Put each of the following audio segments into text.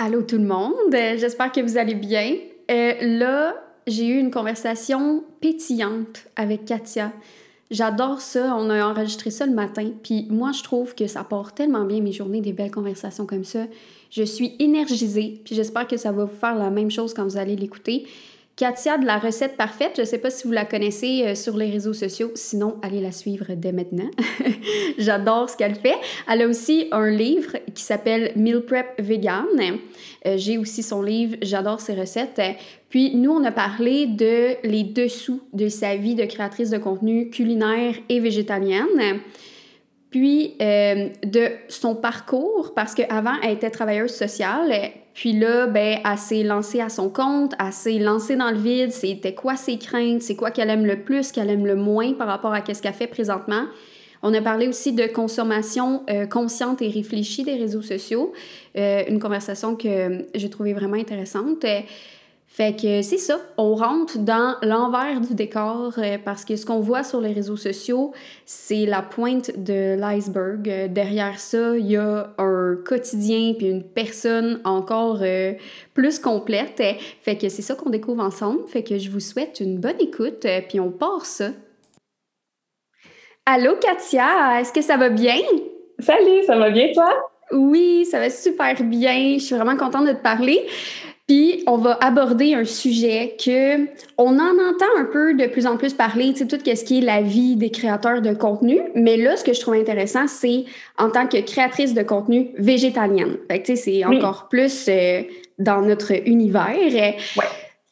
Allô tout le monde, j'espère que vous allez bien. Euh, là, j'ai eu une conversation pétillante avec Katia. J'adore ça, on a enregistré ça le matin, puis moi je trouve que ça porte tellement bien mes journées, des belles conversations comme ça. Je suis énergisée, puis j'espère que ça va vous faire la même chose quand vous allez l'écouter. Katia de la recette parfaite, je ne sais pas si vous la connaissez euh, sur les réseaux sociaux, sinon allez la suivre dès maintenant. J'adore ce qu'elle fait. Elle a aussi un livre qui s'appelle Meal Prep Vegan. Euh, j'ai aussi son livre, j'adore ses recettes. Puis nous, on a parlé de les dessous de sa vie de créatrice de contenu culinaire et végétalienne puis euh, de son parcours, parce qu'avant, elle était travailleuse sociale, puis là, ben, elle s'est lancée à son compte, elle s'est lancée dans le vide, c'était quoi ses craintes, c'est quoi qu'elle aime le plus, qu'elle aime le moins par rapport à ce qu'elle fait présentement? On a parlé aussi de consommation euh, consciente et réfléchie des réseaux sociaux, euh, une conversation que j'ai trouvée vraiment intéressante. Fait que c'est ça, on rentre dans l'envers du décor euh, parce que ce qu'on voit sur les réseaux sociaux, c'est la pointe de l'iceberg. Euh, derrière ça, il y a un quotidien puis une personne encore euh, plus complète. Fait que c'est ça qu'on découvre ensemble. Fait que je vous souhaite une bonne écoute puis on part ça. Allô Katia, est-ce que ça va bien? Salut, ça va bien toi? Oui, ça va super bien. Je suis vraiment contente de te parler. Puis on va aborder un sujet que on en entend un peu de plus en plus parler, tu sais, tout ce qui est la vie des créateurs de contenu. Mais là, ce que je trouve intéressant, c'est en tant que créatrice de contenu végétalienne. Fait que tu sais, c'est encore plus euh, dans notre univers. Ouais.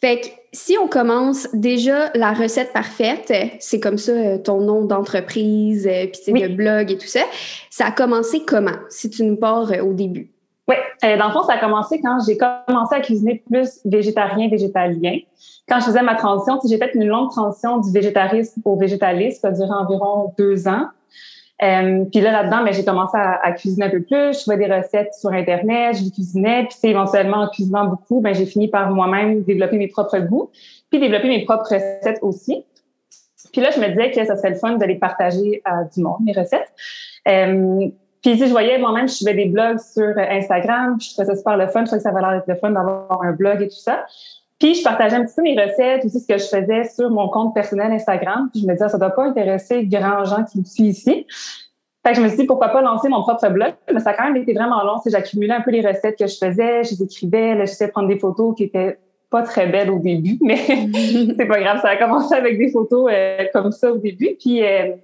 Fait que si on commence déjà la recette parfaite, c'est comme ça euh, ton nom d'entreprise, euh, puis oui. de blog et tout ça. Ça a commencé comment, si tu nous pars au début? Oui, euh, dans le fond, ça a commencé quand j'ai commencé à cuisiner plus végétarien, végétalien. Quand je faisais ma transition, j'ai fait une longue transition du végétarisme au végétalisme, ça a duré environ deux ans. Euh, puis là, là-dedans, ben, j'ai commencé à, cuisiner un peu plus. Je trouvais des recettes sur Internet, je les cuisinais. Puis éventuellement, en cuisinant beaucoup, ben, j'ai fini par moi-même développer mes propres goûts, puis développer mes propres recettes aussi. Puis là, je me disais que ça serait le fun de les partager à du monde, mes recettes. Euh, puis si je voyais moi-même, je suivais des blogs sur Instagram, je trouvais ça super le fun, je trouvais que ça avait l'air d'être le fun d'avoir un blog et tout ça. Puis je partageais un petit peu mes recettes, aussi ce que je faisais sur mon compte personnel Instagram. Puis je me disais, ça doit pas intéresser grand gens qui me suivent ici. Fait que je me suis dit, pourquoi pas lancer mon propre blog? Mais ça a quand même été vraiment long. J'accumulais un peu les recettes que je faisais, je les écrivais, j'essayais de prendre des photos qui étaient pas très belles au début, mais c'est pas grave. Ça a commencé avec des photos euh, comme ça au début. Puis euh,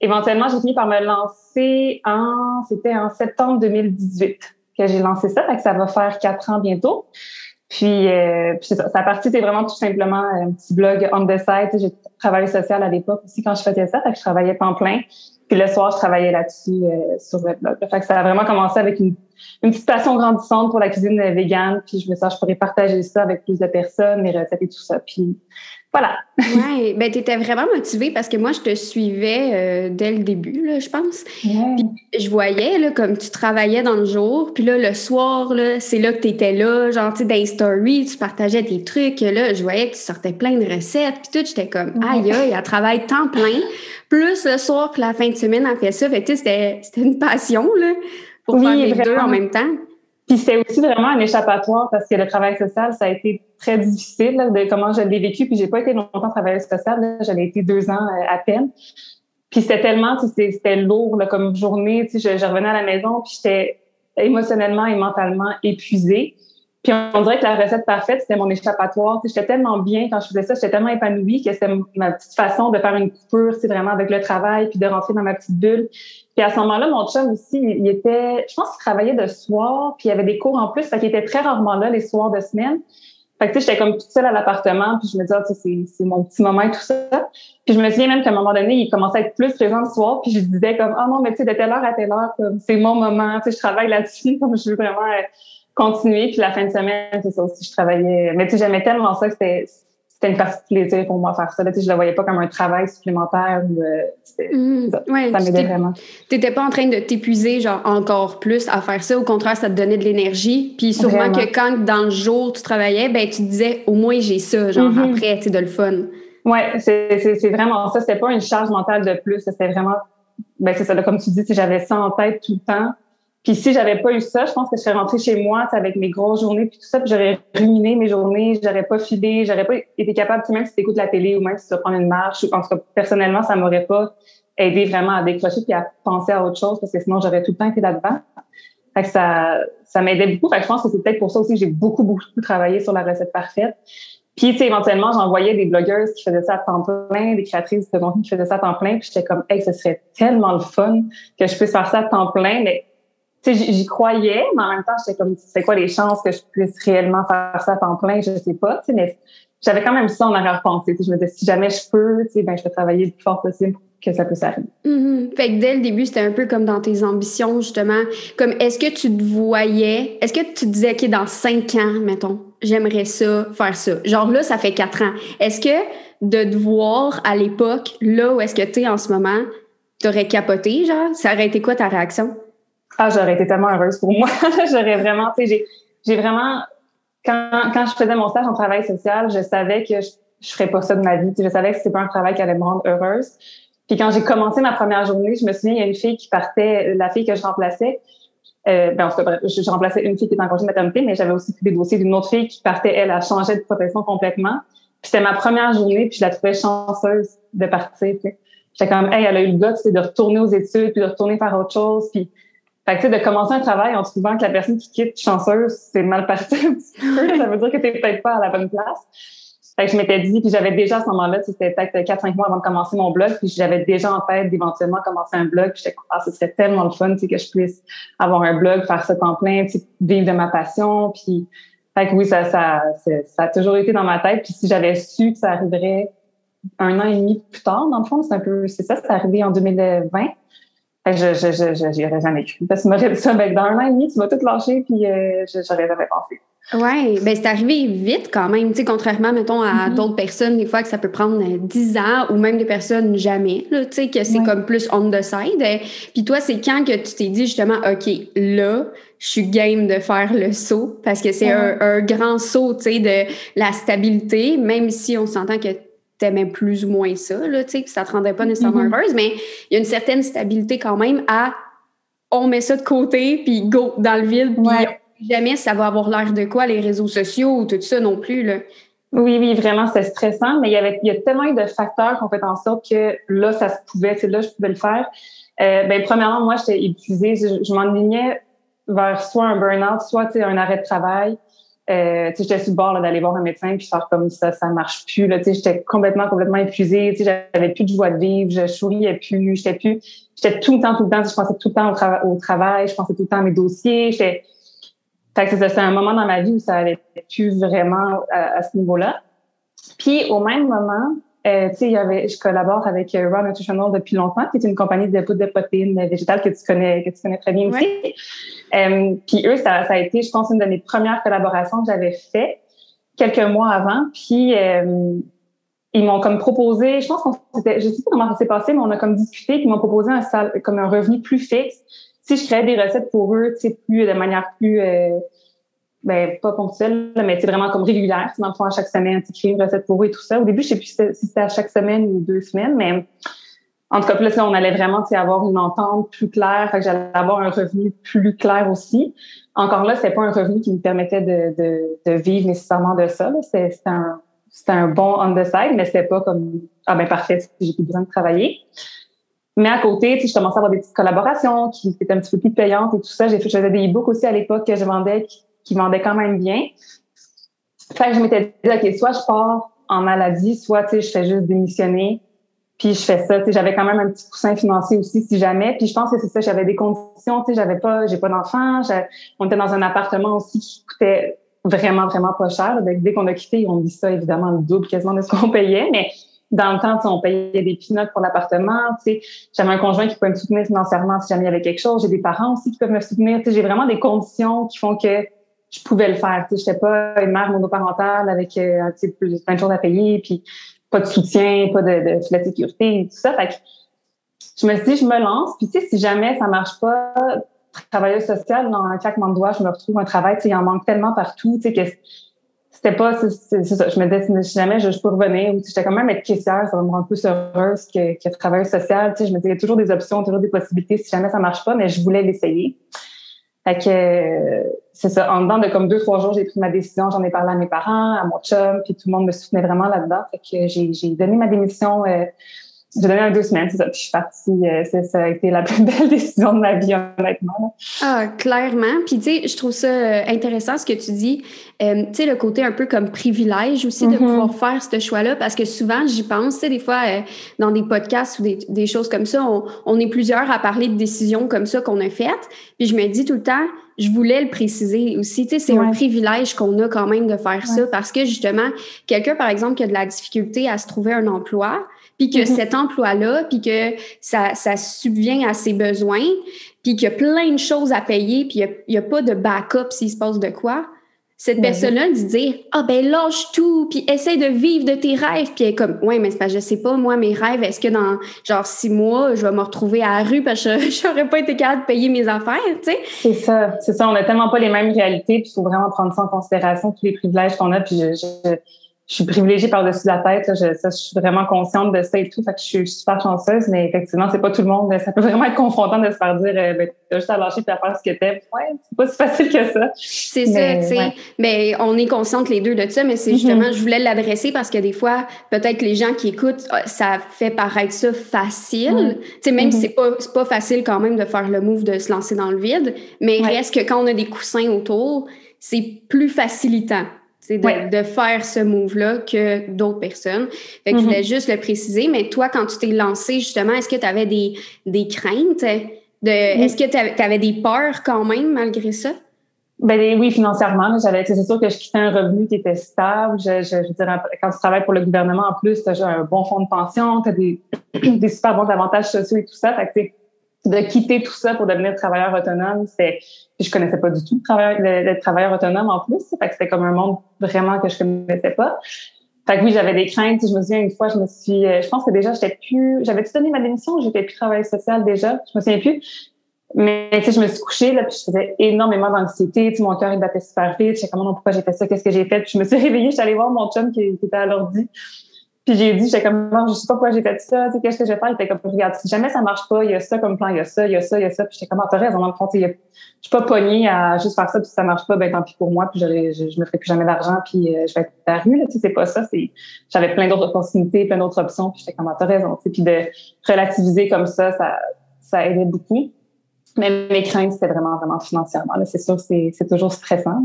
éventuellement, j'ai fini par me lancer en, c'était en septembre 2018 que j'ai lancé ça, fait que ça va faire quatre ans bientôt. Puis, euh, puis ça, ça partie, c'était vraiment tout simplement un petit blog on the side. J'ai travaillé social à l'époque aussi quand je faisais ça, fait que je travaillais temps plein. Puis le soir, je travaillais là-dessus euh, sur le blog. Fait que ça a vraiment commencé avec une, une petite passion grandissante pour la cuisine végane. Puis je me suis dit, je pourrais partager ça avec plus de personnes, mes recettes et tout ça. Puis voilà. oui, ben tu étais vraiment motivée parce que moi, je te suivais euh, dès le début, là, je pense. Puis je voyais là, comme tu travaillais dans le jour, puis là, le soir, là, c'est là que tu étais là, genre, tu sais, dans story, tu partageais tes trucs. Là, je voyais que tu sortais plein de recettes, puis tout, j'étais comme, aïe, aïe, elle travaille temps plein. Plus le soir, puis la fin de semaine, elle fait ça. Fait tu sais, c'était une passion, là, pour faire les deux en même temps. Puis c'était aussi vraiment un échappatoire parce que le travail social, ça a été très difficile de comment je l'ai vécu. Puis j'ai pas été longtemps travailleuse sociale, j'avais été deux ans euh, à peine. Puis c'était tellement, c'était lourd là, comme journée. Tu sais, je, je, revenais à la maison, puis j'étais émotionnellement et mentalement épuisée. Puis on dirait que la recette parfaite, c'était mon échappatoire. J'étais tellement bien quand je faisais ça, j'étais tellement épanouie que c'était ma petite façon de faire une coupure, c'est vraiment avec le travail, puis de rentrer dans ma petite bulle. Puis à ce moment-là, mon chum aussi, il était, je pense qu'il travaillait de soir, puis il y avait des cours en plus, fait qu'il était très rarement là les soirs de semaine. Fait que tu sais, j'étais comme toute seule à l'appartement, puis je me disais, ah, c'est, c'est mon petit moment et tout ça. Puis je me souviens même qu'à un moment donné, il commençait à être plus présent le soir, puis je disais comme, ah oh non, mais tu sais, de telle heure à telle heure, c'est mon moment, tu sais, je travaille là-dessus, comme je veux vraiment euh, continuer. Puis la fin de semaine, c'est ça aussi, je travaillais. Mais tu sais, j'aimais tellement ça que c'était c'était une partie de plaisir pour moi faire ça. Là, je le voyais pas comme un travail supplémentaire. Euh, mmh, ça, ouais, ça m'aidait vraiment. Tu n'étais pas en train de t'épuiser genre encore plus à faire ça. Au contraire, ça te donnait de l'énergie. Puis sûrement que quand dans le jour tu travaillais, ben tu te disais au moins j'ai ça, genre mmh. après, tu de le fun. Ouais, c'est vraiment ça. C'était pas une charge mentale de plus. C'était vraiment, ben c'est ça. Là, comme tu dis, j'avais ça en tête tout le temps. Puis si j'avais pas eu ça, je pense que je serais rentrée chez moi avec mes grosses journées puis tout ça, puis j'aurais ruiné mes journées, j'aurais pas filé, j'aurais pas été capable, même si tu écoutes la télé ou même si tu vas prendre une marche, en tout cas, personnellement, ça m'aurait pas aidé vraiment à décrocher puis à penser à autre chose parce que sinon j'aurais tout le temps été là-dedans. Fait que ça, ça m'aidait beaucoup. Fait que je pense que c'est peut-être pour ça aussi que j'ai beaucoup, beaucoup travaillé sur la recette parfaite. Puis, tu éventuellement, j'envoyais des blogueuses qui faisaient ça à temps plein, des créatrices de contenu qui faisaient ça à temps plein. Puis j'étais comme, hey, ce serait tellement le fun que je puisse faire ça à temps plein. Mais, j'y croyais, mais en même temps, j'étais comme, c'est quoi les chances que je puisse réellement faire ça à temps plein? Je sais pas, mais j'avais quand même ça en arrière-pensée. Je me disais, si jamais je peux, ben, je vais travailler le plus fort possible pour que ça puisse arriver. Mm-hmm. Fait que dès le début, c'était un peu comme dans tes ambitions, justement. Comme, est-ce que tu te voyais, est-ce que tu disais, OK, dans cinq ans, mettons, j'aimerais ça, faire ça? Genre là, ça fait quatre ans. Est-ce que de te voir à l'époque, là où est-ce que tu es en ce moment, t'aurais capoté, genre? Ça aurait été quoi ta réaction? Ah, j'aurais été tellement heureuse pour moi. j'aurais vraiment, tu sais, j'ai vraiment, quand, quand je faisais mon stage en travail social, je savais que je, je ferais pas ça de ma vie. je savais que c'était pas un travail qui allait me rendre heureuse. Puis quand j'ai commencé ma première journée, je me souviens, il y a une fille qui partait, la fille que je remplaçais, euh, ben, en tout cas, je, remplaçais une fille qui était en congé de maternité, mais j'avais aussi des dossiers d'une autre fille qui partait, elle, a changé de profession complètement. Puis c'était ma première journée, puis je la trouvais chanceuse de partir. J'étais comme, hey, elle a eu le goût de retourner aux études, puis de retourner faire autre chose. Puis, fait que, de commencer un travail en trouvant que la personne qui quitte chanceuse, c'est mal parti Ça veut dire que t'es peut-être pas à la bonne place. Fait que je m'étais dit, puis j'avais déjà à ce moment-là, c'était peut-être 4-5 mois avant de commencer mon blog, puis j'avais déjà en tête d'éventuellement commencer un blog, puis j'étais ah, ce serait tellement le fun, que je puisse avoir un blog, faire ça en plein, vivre de ma passion, puis fait que oui, ça, ça, ça, a toujours été dans ma tête, puis si j'avais su que ça arriverait un an et demi plus tard, dans le fond, c'est un peu, c'est ça, c'est arrivé en 2020, je, je, je, j'y aurais jamais cru. Parce que ça, ben, dans un an et demi, tu vas tout lâcher, puis euh, j'aurais jamais pensé. Oui, ben c'est arrivé vite quand même, tu sais, contrairement, mettons, à mm-hmm. d'autres personnes, des fois que ça peut prendre 10 euh, ans ou même des personnes jamais, tu sais, que c'est comme plus on the side. Puis toi, c'est quand que tu t'es dit justement, OK, là, je suis game de faire le saut parce que c'est un, un, grand saut, tu sais, de la stabilité, même si on s'entend que t'aimais plus ou moins ça, là, tu sais, ça te rendait pas nécessairement mm-hmm. heureuse, mais il y a une certaine stabilité quand même à on met ça de côté, puis go dans le vide, puis jamais ça va avoir l'air de quoi, les réseaux sociaux ou tout ça non plus, là. Oui, oui, vraiment, c'était stressant, mais il y avait il y a tellement eu de facteurs qui ont fait en sorte que là, ça se pouvait, c'est là, je pouvais le faire. Euh, ben, premièrement, moi, j'étais épuisée. Je, je m'enlignais vers soit un burn-out, soit un arrêt de travail. Euh, j'étais sur le bord d'aller voir un médecin puis faire comme ça, ça marche plus. Là, j'étais complètement, complètement épuisée. J'avais plus de joie de vivre, je souriais plus, j'étais plus, j'étais tout le temps, tout le temps, je pensais tout le temps au, au travail, je pensais tout le temps à mes dossiers. Fait que c'est un moment dans ma vie où ça allait plus vraiment à, ce niveau-là. Puis au même moment, euh, tu sais, il y avait, je collabore avec euh, Raw Nutritional depuis longtemps, qui est une compagnie de poudre de protéines végétales que tu connais, que tu connais très bien aussi. Euh, puis eux, ça, ça, a été, je pense, une de mes premières collaborations que j'avais fait quelques mois avant. Puis euh, ils m'ont comme proposé, je pense qu'on c'était, je sais pas comment ça s'est passé, mais on a comme discuté, puis ils m'ont proposé un comme un revenu plus fixe si je créais des recettes pour eux, tu sais, plus de manière plus euh, ben, pas ponctuelle, mais c'est vraiment comme régulière. Dans le fond, à chaque semaine, tu crées une recette pour eux et tout ça. Au début, je sais plus si c'était à chaque semaine ou deux semaines, mais en tout cas, là, on allait vraiment avoir une entente plus claire, fait que j'allais avoir un revenu plus clair aussi. Encore là, c'est pas un revenu qui me permettait de, de, de vivre nécessairement de ça. C'était un, un bon on the side, mais c'était pas comme ah ben parfait, j'ai plus besoin de travailler. Mais à côté, tu sais, je commençais à avoir des petites collaborations qui étaient un petit peu plus payantes et tout ça. J'ai fait, j'avais des e-books aussi à l'époque que je vendais vendait quand même bien. Fait que je m'étais dit, OK, soit je pars en maladie, soit, tu sais, je fais juste démissionner, puis je fais ça. Tu sais, j'avais quand même un petit coussin financier aussi, si jamais. Puis je pense que c'est ça, j'avais des conditions, tu sais, j'avais pas, j'ai pas d'enfant. On était dans un appartement aussi qui coûtait vraiment, vraiment pas cher. Dès qu'on a quitté, on dit ça, évidemment, le double quasiment de ce qu'on payait, mais dans le temps, on payait des pinottes pour l'appartement. J'avais un conjoint qui pouvait me soutenir financièrement si jamais il y avait quelque chose. J'ai des parents aussi qui peuvent me soutenir. J'ai vraiment des conditions qui font que je pouvais le faire. Je n'étais pas une mère monoparentale avec euh, plein de choses à payer, puis pas de soutien, pas de, de, de sécurité, tout ça. Fait que je me suis dit, je me lance. Puis tu sais, si jamais ça marche pas, travailleuse sociale, dans un claquement de doigts, je me retrouve un travail. Tu sais, il en manque tellement partout. Tu sais, que c'était pas, c'est ça. Je me disais, si jamais je, je peux revenir, ou j'étais quand même être caissière, ça va me rendre plus heureuse que, que travailleuse sociale. Tu sais, je me disais, il y a toujours des options, toujours des possibilités si jamais ça marche pas, mais je voulais l'essayer. Fait que c'est ça, en dedans de comme deux, trois jours, j'ai pris ma décision, j'en ai parlé à mes parents, à mon chum, puis tout le monde me soutenait vraiment là-dedans. Fait que j'ai, donné ma démission euh, j'ai donné un deux semaines, c'est ça. Puis je suis partie. Euh, ça a été la plus belle décision de ma vie, honnêtement. Ah, clairement. Puis tu sais, je trouve ça euh, intéressant ce que tu dis. Euh, tu sais, le côté un peu comme privilège aussi de mm-hmm. pouvoir faire ce choix-là, parce que souvent, j'y pense, tu sais, des fois, dans des podcasts ou des, des, choses comme ça, on, on est plusieurs à parler de décisions comme ça qu'on a faites. Puis je me dis tout le temps, je voulais le préciser aussi. Tu sais, c'est un privilège qu'on a quand même de faire ça parce que justement, quelqu'un, par exemple, qui a de la difficulté à se trouver un emploi, puis que mm-hmm. cet emploi-là, puis que ça, ça subvient à ses besoins, puis qu'il y a plein de choses à payer, puis il n'y a, pas de backup s'il se passe de quoi. Cette personne-là de dire Ah ben lâche tout, puis essaie de vivre de tes rêves. Puis elle est comme Ouais, mais c'est pas, je sais pas, moi, mes rêves, est-ce que dans genre six mois, je vais me retrouver à la rue parce que j'aurais pas été capable de payer mes affaires, tu sais? C'est ça, c'est ça. On a tellement pas les mêmes réalités, puis il faut vraiment prendre ça en considération, tous les privilèges qu'on a. Puis je je suis privilégiée par-dessus la tête. Je, ça, je suis vraiment consciente de ça et tout. Fait que je suis super chanceuse, mais effectivement, c'est pas tout le monde. Ça peut vraiment être confrontant de se faire dire euh, ben, t'as juste à lâcher et à faire ce que t'aimes. Ouais, c'est pas si facile que ça. C'est ça, tu sais. Mais on est consciente les deux de ça, mais c'est justement, mm-hmm. je voulais l'adresser parce que des fois, peut-être les gens qui écoutent, ah, ça fait paraître ça facile. Mm. Tu sais, même si mm-hmm. c'est pas, pas facile quand même de faire le move de se lancer dans le vide, mais il reste que quand on a des coussins autour, c'est plus facilitant de, de, faire ce move-là que d'autres personnes. Fait que je voulais mm-hmm. juste le préciser. Mais toi, quand tu t'es lancé, justement, est-ce que tu avais des, des craintes? De, Est-ce que tu avais, des peurs quand même malgré ça? Ben, oui, financièrement. J'avais, c'est sûr que je quittais un revenu qui était stable. Je, je, je dirais, quand tu travailles pour le gouvernement, en plus, tu as un bon fonds de pension, tu as des, des super bons avantages sociaux et tout ça. Fait que, de quitter tout ça pour devenir travailleur autonome, c'est je connaissais pas du tout le travailleur, le, travailleur autonome en plus, fait que c'était comme un monde vraiment que je connaissais pas. Fait que oui, j'avais des craintes. Je me souviens une fois, je me suis, euh, je pense que déjà j'étais plus, j'avais tout donné ma démission, j'étais plus travail social déjà, je me souviens plus. Mais tu sais, je me suis couchée là, puis je faisais énormément d'anxiété. Tu sais, mon cœur il battait super vite. Je sais comment, pourquoi j'ai fait ça, qu'est-ce que j'ai fait? Puis je me suis réveillée, je suis allée voir mon chum qui, qui était à l'ordi. Puis j'ai dit, j'étais comme, non, je sais pas pourquoi j'ai fait ça, tu sais, qu'est-ce que je vais faire? Il était comme, regarde, si jamais ça marche pas, il y a ça comme plan, il y a ça, il y a ça, il y a ça. Puis j'étais comme, ah, t'as raison, dans le fond, je suis pas pognée à juste faire ça, puis si ça marche pas, ben tant pis pour moi, puis je, je me ferai plus jamais d'argent, puis euh, je vais être à la rue, là, tu sais, c'est pas ça. c'est J'avais plein d'autres opportunités, plein d'autres options, puis j'étais comme, ah, t'as raison, tu sais, puis de relativiser comme ça, ça, ça aidait beaucoup. Mais mes craintes, c'était vraiment, vraiment financièrement. C'est sûr, c'est toujours stressant.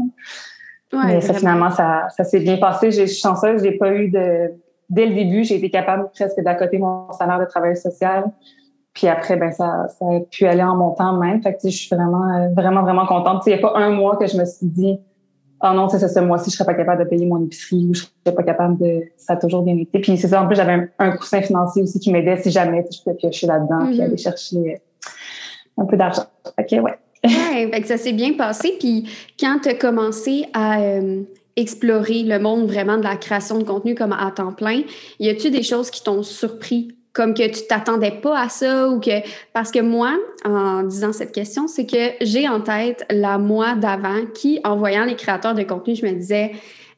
Ouais, mais ça, finalement, ça, ça s'est bien passé. Je suis chanceuse, j'ai pas eu de dès le début, j'ai été capable presque d'accoter mon salaire de travail social. Puis après, ben ça, ça a pu aller en montant même. Fait que, je suis vraiment, vraiment, vraiment contente. Il n'y a pas un mois que je me suis dit, oh non, c'est ce mois-ci, je serais pas capable de payer mon épicerie ou je serais pas capable de. Ça a toujours bien été. Puis c'est ça, en plus, j'avais un, coussin financier aussi qui m'aidait si jamais je pouvais piocher là-dedans puis mm-hmm. aller chercher euh, un peu d'argent. OK, ouais. ouais, fait que ça s'est bien passé. Puis quand tu as commencé à. Euh, explorer le monde vraiment de la création de contenu comme à temps plein? Y a-tu des choses qui t'ont surpris? Comme que tu t'attendais pas à ça ou que parce que moi en disant cette question c'est que j'ai en tête la moi d'avant qui en voyant les créateurs de contenu je me disais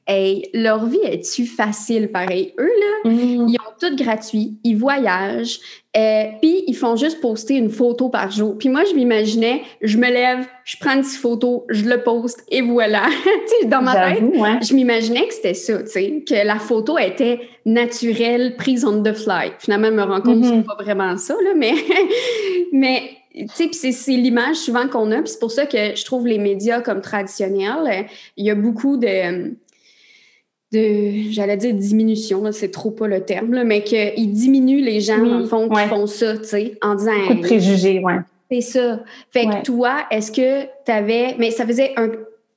hey leur vie est-tu facile pareil? Eux là mm. ils ont tout gratuit ils voyagent euh, puis ils font juste poster une photo par jour. Puis moi, je m'imaginais, je me lève, je prends une petite photo, je le poste et voilà. dans ma tête, je m'imaginais que c'était ça, tu sais, que la photo était naturelle, prise on the fly. Finalement, je me rends compte que c'est mm-hmm. pas vraiment ça, là, mais, mais tu sais, c'est l'image souvent qu'on a. Puis c'est pour ça que je trouve les médias comme traditionnels, il y a beaucoup de de, j'allais dire diminution, c'est trop pas le terme, mais qu'il diminue les gens, fond, qui font ça, tu sais, en disant... Beaucoup de préjugés, ouais. C'est ça. Fait que toi, est-ce que tu avais... Mais ça faisait un,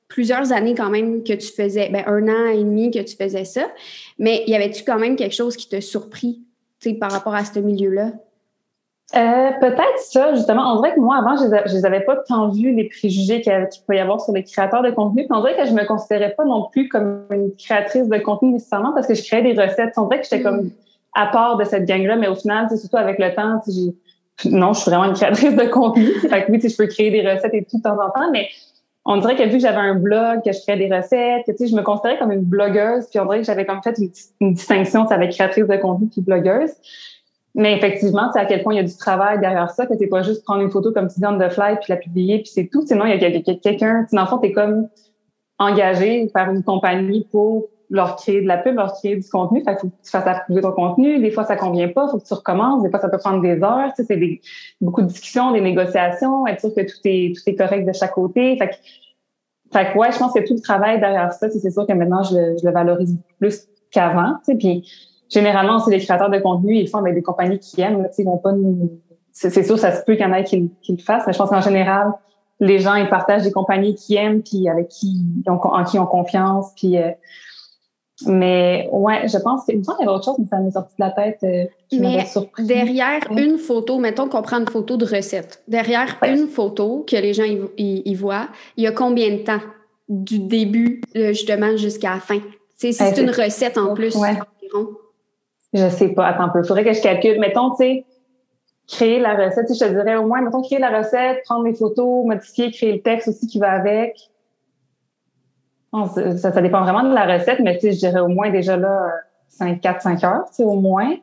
plusieurs années quand même que tu faisais, ben un an et demi que tu faisais ça, mais y avait-tu quand même quelque chose qui t'a surpris, tu sais, par rapport à ce milieu-là? Euh, peut-être ça, justement. On dirait que moi, avant, je ne les avais pas tant vu les préjugés qu'il peut y avoir sur les créateurs de contenu. Puis on dirait que je me considérais pas non plus comme une créatrice de contenu nécessairement parce que je créais des recettes. On dirait que j'étais comme à part de cette gang-là, mais au final, surtout avec le temps, j'ai non, je suis vraiment une créatrice de contenu. fait que oui, je peux créer des recettes et tout de temps en temps, mais on dirait que vu que j'avais un blog, que je créais des recettes, que, je me considérais comme une blogueuse, puis on dirait que j'avais comme fait une, distinction avec créatrice de contenu puis blogueuse. Mais effectivement, c'est à quel point il y a du travail derrière ça, que c'est pas juste prendre une photo comme tu dis on the fly puis la publier puis c'est tout. Sinon, il y a quelqu'un, dans le fond, t'es comme engagé par une compagnie pour leur créer de la pub, leur créer du contenu. Fait faut que tu fasses approuver ton contenu. Des fois, ça convient pas, faut que tu recommences. Des fois, ça peut prendre des heures. Tu sais, c'est beaucoup de discussions, des négociations, être sûr que tout est, tout est correct de chaque côté. Fait que, fait que ouais, je pense que tout le travail derrière ça, c'est sûr que maintenant, je le, je le valorise plus qu'avant. Tu sais, puis généralement, c'est les créateurs de contenu, ils font avec des compagnies qui aiment. Là, ils vont pas nous... C'est sûr, ça se peut qu'il y en ait qui, qui, le fassent, mais je pense qu'en général, les gens, ils partagent des compagnies qui aiment, puis avec qui, en qui ils ont confiance, puis... Euh, mais ouais, je pense semble qu'il y avait autre chose, mais ça m'est sorti de la tête. Euh, mais derrière une photo, mettons qu'on prend une photo de recette. Derrière une photo que les gens y, voient, il y a combien de temps? Du début euh, justement jusqu'à la fin? si c'est une recette en plus ouais. environ. Je sais pas. Attends un peu. Il faudrait que je calcule. Mettons, tu sais, créer la recette. Je te dirais au moins, mettons, créer la recette, prendre les photos, modifier, créer le texte aussi qui va avec ça, ça, dépend vraiment de la recette, mais tu sais, je dirais au moins déjà là 5, 4, 5 heures, tu sais, au moins.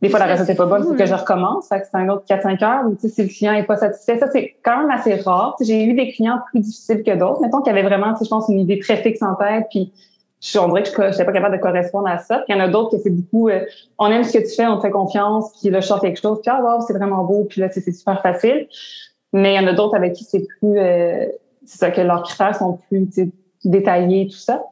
Des fois, la recette n'est pas bonne, il faut que je recommence. Fait que c'est un autre 4-5 heures. Ou, tu sais, si le client est pas satisfait, ça, c'est quand même assez rare. J'ai eu des clients plus difficiles que d'autres. Mettons qu'il y avait vraiment, tu sais, je pense, une idée très fixe en tête, puis je, on dirait que je n'étais pas capable de correspondre à ça. Il y en a d'autres que c'est beaucoup, euh, on aime ce que tu fais, on te fait confiance, puis là, je sors quelque chose, puis ah, wow, c'est vraiment beau, puis là, c'est super facile. Mais il y en a d'autres avec qui c'est plus, euh, c'est ça, que leurs critères sont plus, détaillé, tout ça.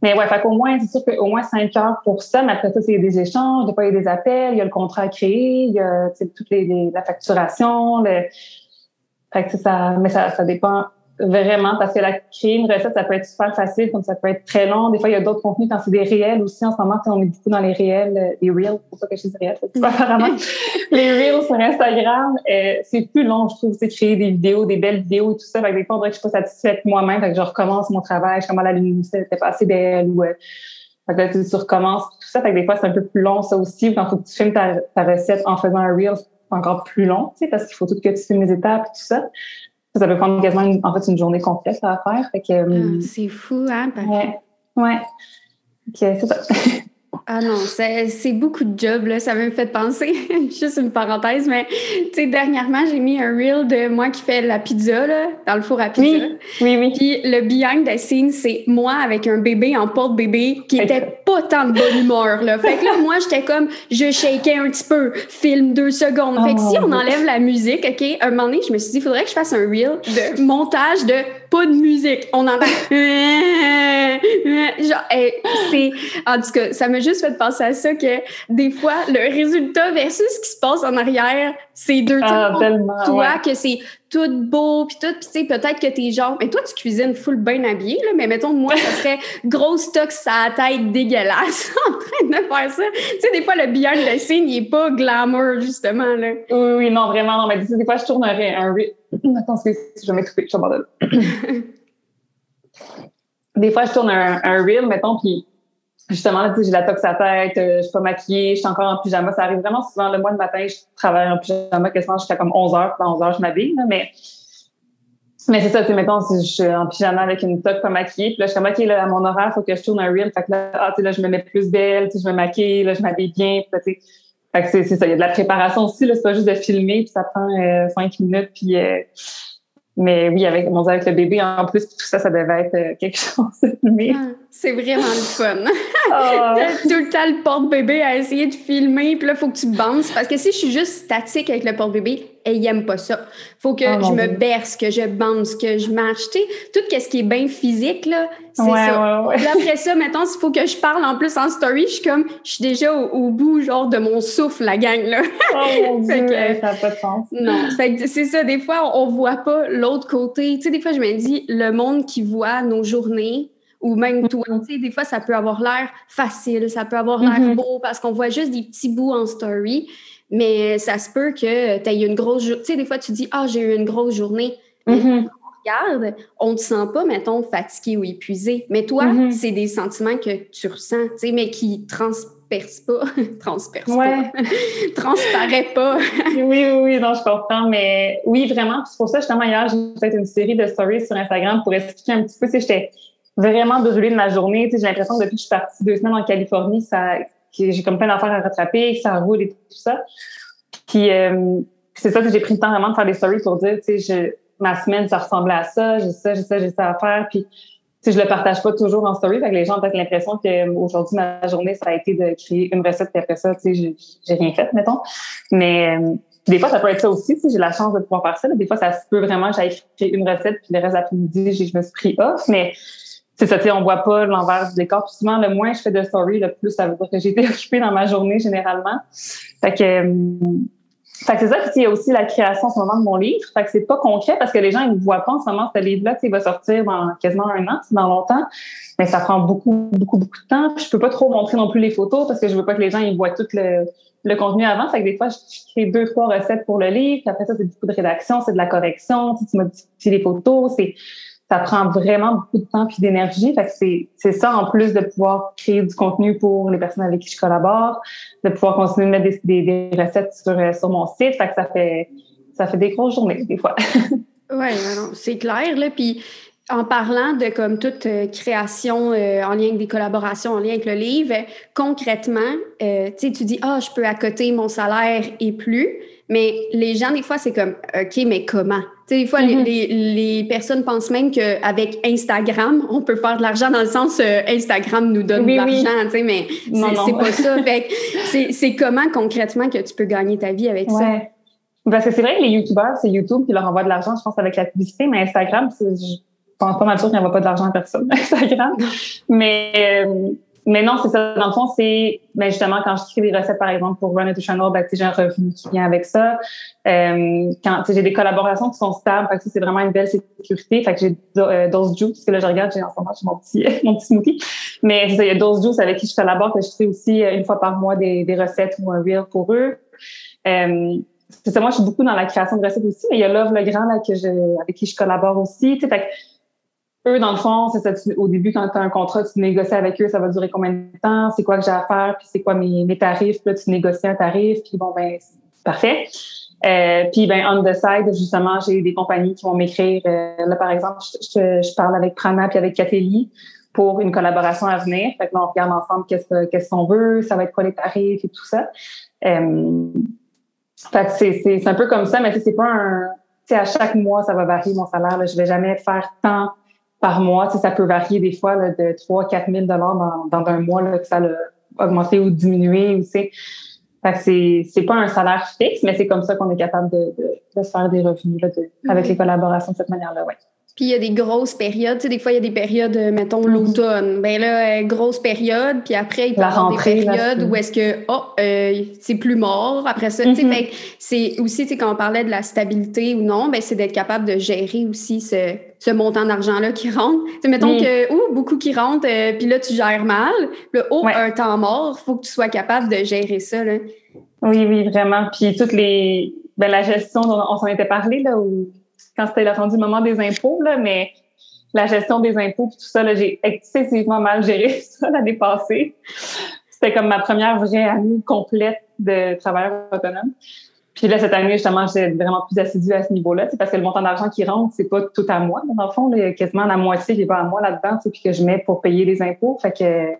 Mais ouais, fait qu'au moins, c'est sûr qu'au moins cinq heures pour ça, mais après ça, c'est des échanges, des il y a des appels, il y a le contrat à créer, il y a toute les, la facturation, le... fait que ça, mais ça, ça dépend Vraiment, parce que la créer une recette, ça peut être super facile, comme ça peut être très long. Des fois, il y a d'autres contenus quand c'est des réels aussi. En ce moment, on est beaucoup dans les réels, euh, les reels, pour ça que je dis réels, apparemment. les reels sur Instagram, euh, c'est plus long, je trouve, c'est créer des vidéos, des belles vidéos et tout ça. Fait que des fois, on dirait que je suis pas satisfaite moi-même, fait que je recommence mon travail, je commence la luminosité n'était pas assez belle ou, euh, fait que là, tu, recommences tout ça. Fait que des fois, c'est un peu plus long, ça aussi. Quand faut que tu filmes ta, ta recette en faisant un reel, c'est encore plus long, tu sais, parce qu'il faut tout que tu filmes les étapes et tout ça. Ça peut prendre quasiment une, en fait une journée complète à faire. Fait que, ah, c'est fou, hein? Ouais. Ouais. c'est ça. Ah non, c'est beaucoup de job, là. Ça me fait penser, juste une parenthèse, mais tu sais, dernièrement, j'ai mis un reel de moi qui fait la pizza, là, dans le four à pizza. Oui, oui, Puis le behind the scenes, c'est moi avec un bébé en porte-bébé qui était pas tant de bonne humeur, là. Fait que là, moi, j'étais comme, je shakeais un petit peu, film deux secondes. fait que si on oh. enlève la musique, OK, un moment donné, je me suis dit, il faudrait que je fasse un reel de montage de pas de musique. On entend. Genre, c'est. En tout cas, ça m'a juste fait penser à ça que des fois, le résultat versus ce qui se passe en arrière, c'est deux ah, tellement, Toi, que c'est tout beau, puis tout, puis tu sais, peut-être que t'es genre, mais toi, tu cuisines full bien habillé, là, mais mettons, moi, ça serait gros stock sa tête dégueulasse en train de faire ça. Tu sais, des fois, le behind the scene, il est pas glamour, justement, là. Oui, oui, non, vraiment, non, mais des fois, je tourne un, un, Attends, si je vais m'étouffer, je m'abandonne. des fois, je tourne un, un reel, mettons, puis justement, j'ai la tox à tête, euh, je suis pas maquillée, je suis encore en pyjama. Ça arrive vraiment souvent. Le mois de matin, je travaille en pyjama quasiment jusqu'à comme 11 heures. Puis à 11 heures, je m'habille. Mais, mais c'est ça, c'est mettons, si je suis en pyjama avec une toque pas maquillée, puis là, je suis comme, OK, là, à mon horaire, faut que je tourne un reel. Fait que là, ah, là, je me mets plus belle, je me maquille, là, je m'habille bien. Puis, fait que c'est ça, il y a de la préparation aussi, là, c'est pas juste de filmer, puis ça prend euh, cinq minutes, puis euh, mais oui, avec mon avec le bébé en plus, tout ça, ça devait être euh, quelque chose de filmer. Ah, c'est vraiment le fun. Oh. tout le temps le porte-bébé à essayer de filmer, puis là, il faut que tu bounces. Parce que si je suis juste statique avec le porte-bébé, elle n'aime pas ça. faut que oh, je me berce, que je bounce, que je marche. Tu sais, tout ce qui est bien physique, là, c'est ça. Ouais, ouais. après ça, mettons, s'il faut que je parle en plus en story, je suis comme, je suis déjà au, bout, genre, de mon souffle, la gang, là. Oh mon Dieu, ça n'a pas de sens. Non, c'est ça. Des fois, on voit pas l'autre côté. Tu sais, des fois, je me dis, le monde qui voit nos journées, ou même toi, mm-hmm. tu sais, des fois, ça peut avoir l'air facile, ça peut avoir l'air mm-hmm. beau parce qu'on voit juste des petits bouts en story, mais ça se peut que tu aies une grosse journée. Tu sais, des fois, tu dis, ah, j'ai eu une grosse journée. Mm-hmm. On regarde, on ne te sent pas, mettons, fatigué ou épuisé. Mais toi, c'est des sentiments que tu ressens, tu sais, mais qui transpercent pas, transpercent pas, transparaît pas. oui, oui, oui, non, je comprends, mais oui, vraiment. C'est pour ça, justement, hier, j'ai fait une série de stories sur Instagram pour expliquer un petit peu, si j'étais vraiment brûlée de ma journée. J'ai l'impression que depuis que je suis partie deux semaines en Californie, ça, j'ai comme plein d'affaires à rattraper, que ça roule et tout ça. Puis euh, c'est ça que j'ai pris le temps vraiment de faire des stories pour dire, tu sais, ma semaine, ça ressemblait à ça, j'ai ça, j'ai ça, j'ai ça à faire. Puis si je le partage pas toujours en story, fait que les gens ont peut-être l'impression que aujourd'hui ma journée ça a été de créer une recette puis après ça, tu sais, j'ai rien fait, mettons. Mais euh, des fois ça peut être ça aussi, si j'ai la chance de pouvoir faire ça. Des fois ça se peut vraiment j'aille créer une recette puis le reste de l'après-midi je me suis pris off, mais c'est ça, tu sais, on voit pas l'envers du décor. Puis souvent, le moins je fais de story, le plus ça veut dire que j'ai été occupée dans ma journée généralement. Fait que euh, fait que c'est ça, puis il y a aussi la création en ce moment de mon livre. Fait que c'est pas concret parce que les gens ils ne voient pas en ce moment ce livre-là, il va sortir dans quasiment un an, c'est dans longtemps. Mais ça prend beaucoup, beaucoup, beaucoup de temps. Puis je peux pas trop montrer non plus les photos parce que je veux pas que les gens ils voient tout le, le contenu avant. Fait que des fois, je, crée deux, trois recettes pour le livre. Puis après ça, c'est beaucoup de rédaction, c'est de la correction, tu modifies les photos, c'est ça prend vraiment beaucoup de temps puis d'énergie. Fait que c'est, ça en plus de pouvoir créer du contenu pour les personnes avec qui je collabore, de pouvoir continuer de mettre des, des, recettes sur, euh, sur mon site. Fait ça fait ça fait des grosses journées des fois. oui, c'est clair là. Puis en parlant de comme toute euh, création euh, en lien avec des collaborations, en lien avec le livre, concrètement, euh, tu dis ah je peux accoter mon salaire et plus, mais les gens des fois c'est comme ok mais comment? Tu sais des fois les, mm-hmm. les, personnes pensent même qu'avec Instagram on peut faire de l'argent dans le sens Instagram nous donne de l'argent, mais c'est pas ça. c'est comment concrètement que tu peux gagner ta vie avec ça? Parce que c'est vrai que les youtubeurs c'est YouTube qui leur envoie de l'argent, je pense avec la publicité, mais Instagram c'est pense pas mal sûr qu'il n'y envoie pas d'argent à personne. Instagram. Mais, euh, mais non, c'est ça. Dans le fond, c'est ben justement quand je crée des recettes, par exemple, pour Run It Channel, ben, j'ai un revenu qui vient avec ça. Euh, quand j'ai des collaborations qui sont stables, fait que c'est vraiment une belle sécurité. Fait que j'ai euh, Dose Juice, parce que là, je regarde, j'ai en ce moment mon petit, mon petit smoothie. Mais ça, il y a Dose Juice avec qui je collabore, que je fais aussi euh, une fois par mois des, des recettes ou un reel pour eux. Euh, c'est ça, moi, je suis beaucoup dans la création de recettes aussi, mais il y a Love Legrand là, que je, avec qui je collabore aussi. Fait que eux, dans le fond, c'est ça, au début, quand tu as un contrat, tu négocies avec eux, ça va durer combien de temps, c'est quoi que j'ai à faire, puis c'est quoi mes, mes tarifs, puis là, tu négocies un tarif, puis bon, ben, c'est parfait. Euh, puis, ben, on the side, justement, j'ai des compagnies qui vont m'écrire. Euh, là, par exemple, je, je, parle avec Prana puis avec Catélie pour une collaboration à venir. Fait que là, on regarde ensemble qu'est-ce qu'est-ce qu'on veut, ça va être quoi les tarifs et tout ça. Euh, fait que c'est un peu comme ça, mais c'est pas un... Tu sais, à chaque mois, ça va varier mon salaire. Là. Je vais jamais faire tant par mois. ça peut varier des fois là, de 3 4 000 dans, dans un mois là, que ça a augmenté ou diminué. Ou, c'est c'est pas un salaire fixe, mais c'est comme ça qu'on est capable de, de, se faire des revenus là, avec les collaborations de cette manière-là. Ouais. Puis il y a des grosses périodes. Tu sais, des fois, il y a des périodes, euh, mettons, mhm. l'automne. Ben là, euh, grosse période. Puis après, il peut y avoir des périodes où est-ce que, oh, euh, c'est plus mort. Après ça, tu sais, mhm. c'est aussi, tu sais, quand on parlait de la stabilité ou non, ben c'est d'être capable de gérer aussi ce, ce montant d'argent-là qui rentre. Tu sais, mettons que, ou beaucoup qui rentre, puis là, tu gères mal. Puis là, oh, un temps mort, faut que tu sois capable de gérer ça, là. Oui, oui, vraiment. Puis toutes les, ben la gestion, on s'en était parlé, là, où quand c'était le moment des impôts, là, mais la gestion des impôts tout ça, j'ai excessivement mal géré ça l'année passée. C'était comme ma première vraie année complète de travailleur autonome. Puis là, cette année, justement, j'étais vraiment plus assidue à ce niveau-là, parce que le montant d'argent qui rentre, c'est pas tout à moi. Dans le fond, là, quasiment la moitié qui pas à moi là-dedans, puis que je mets pour payer les impôts. Fait que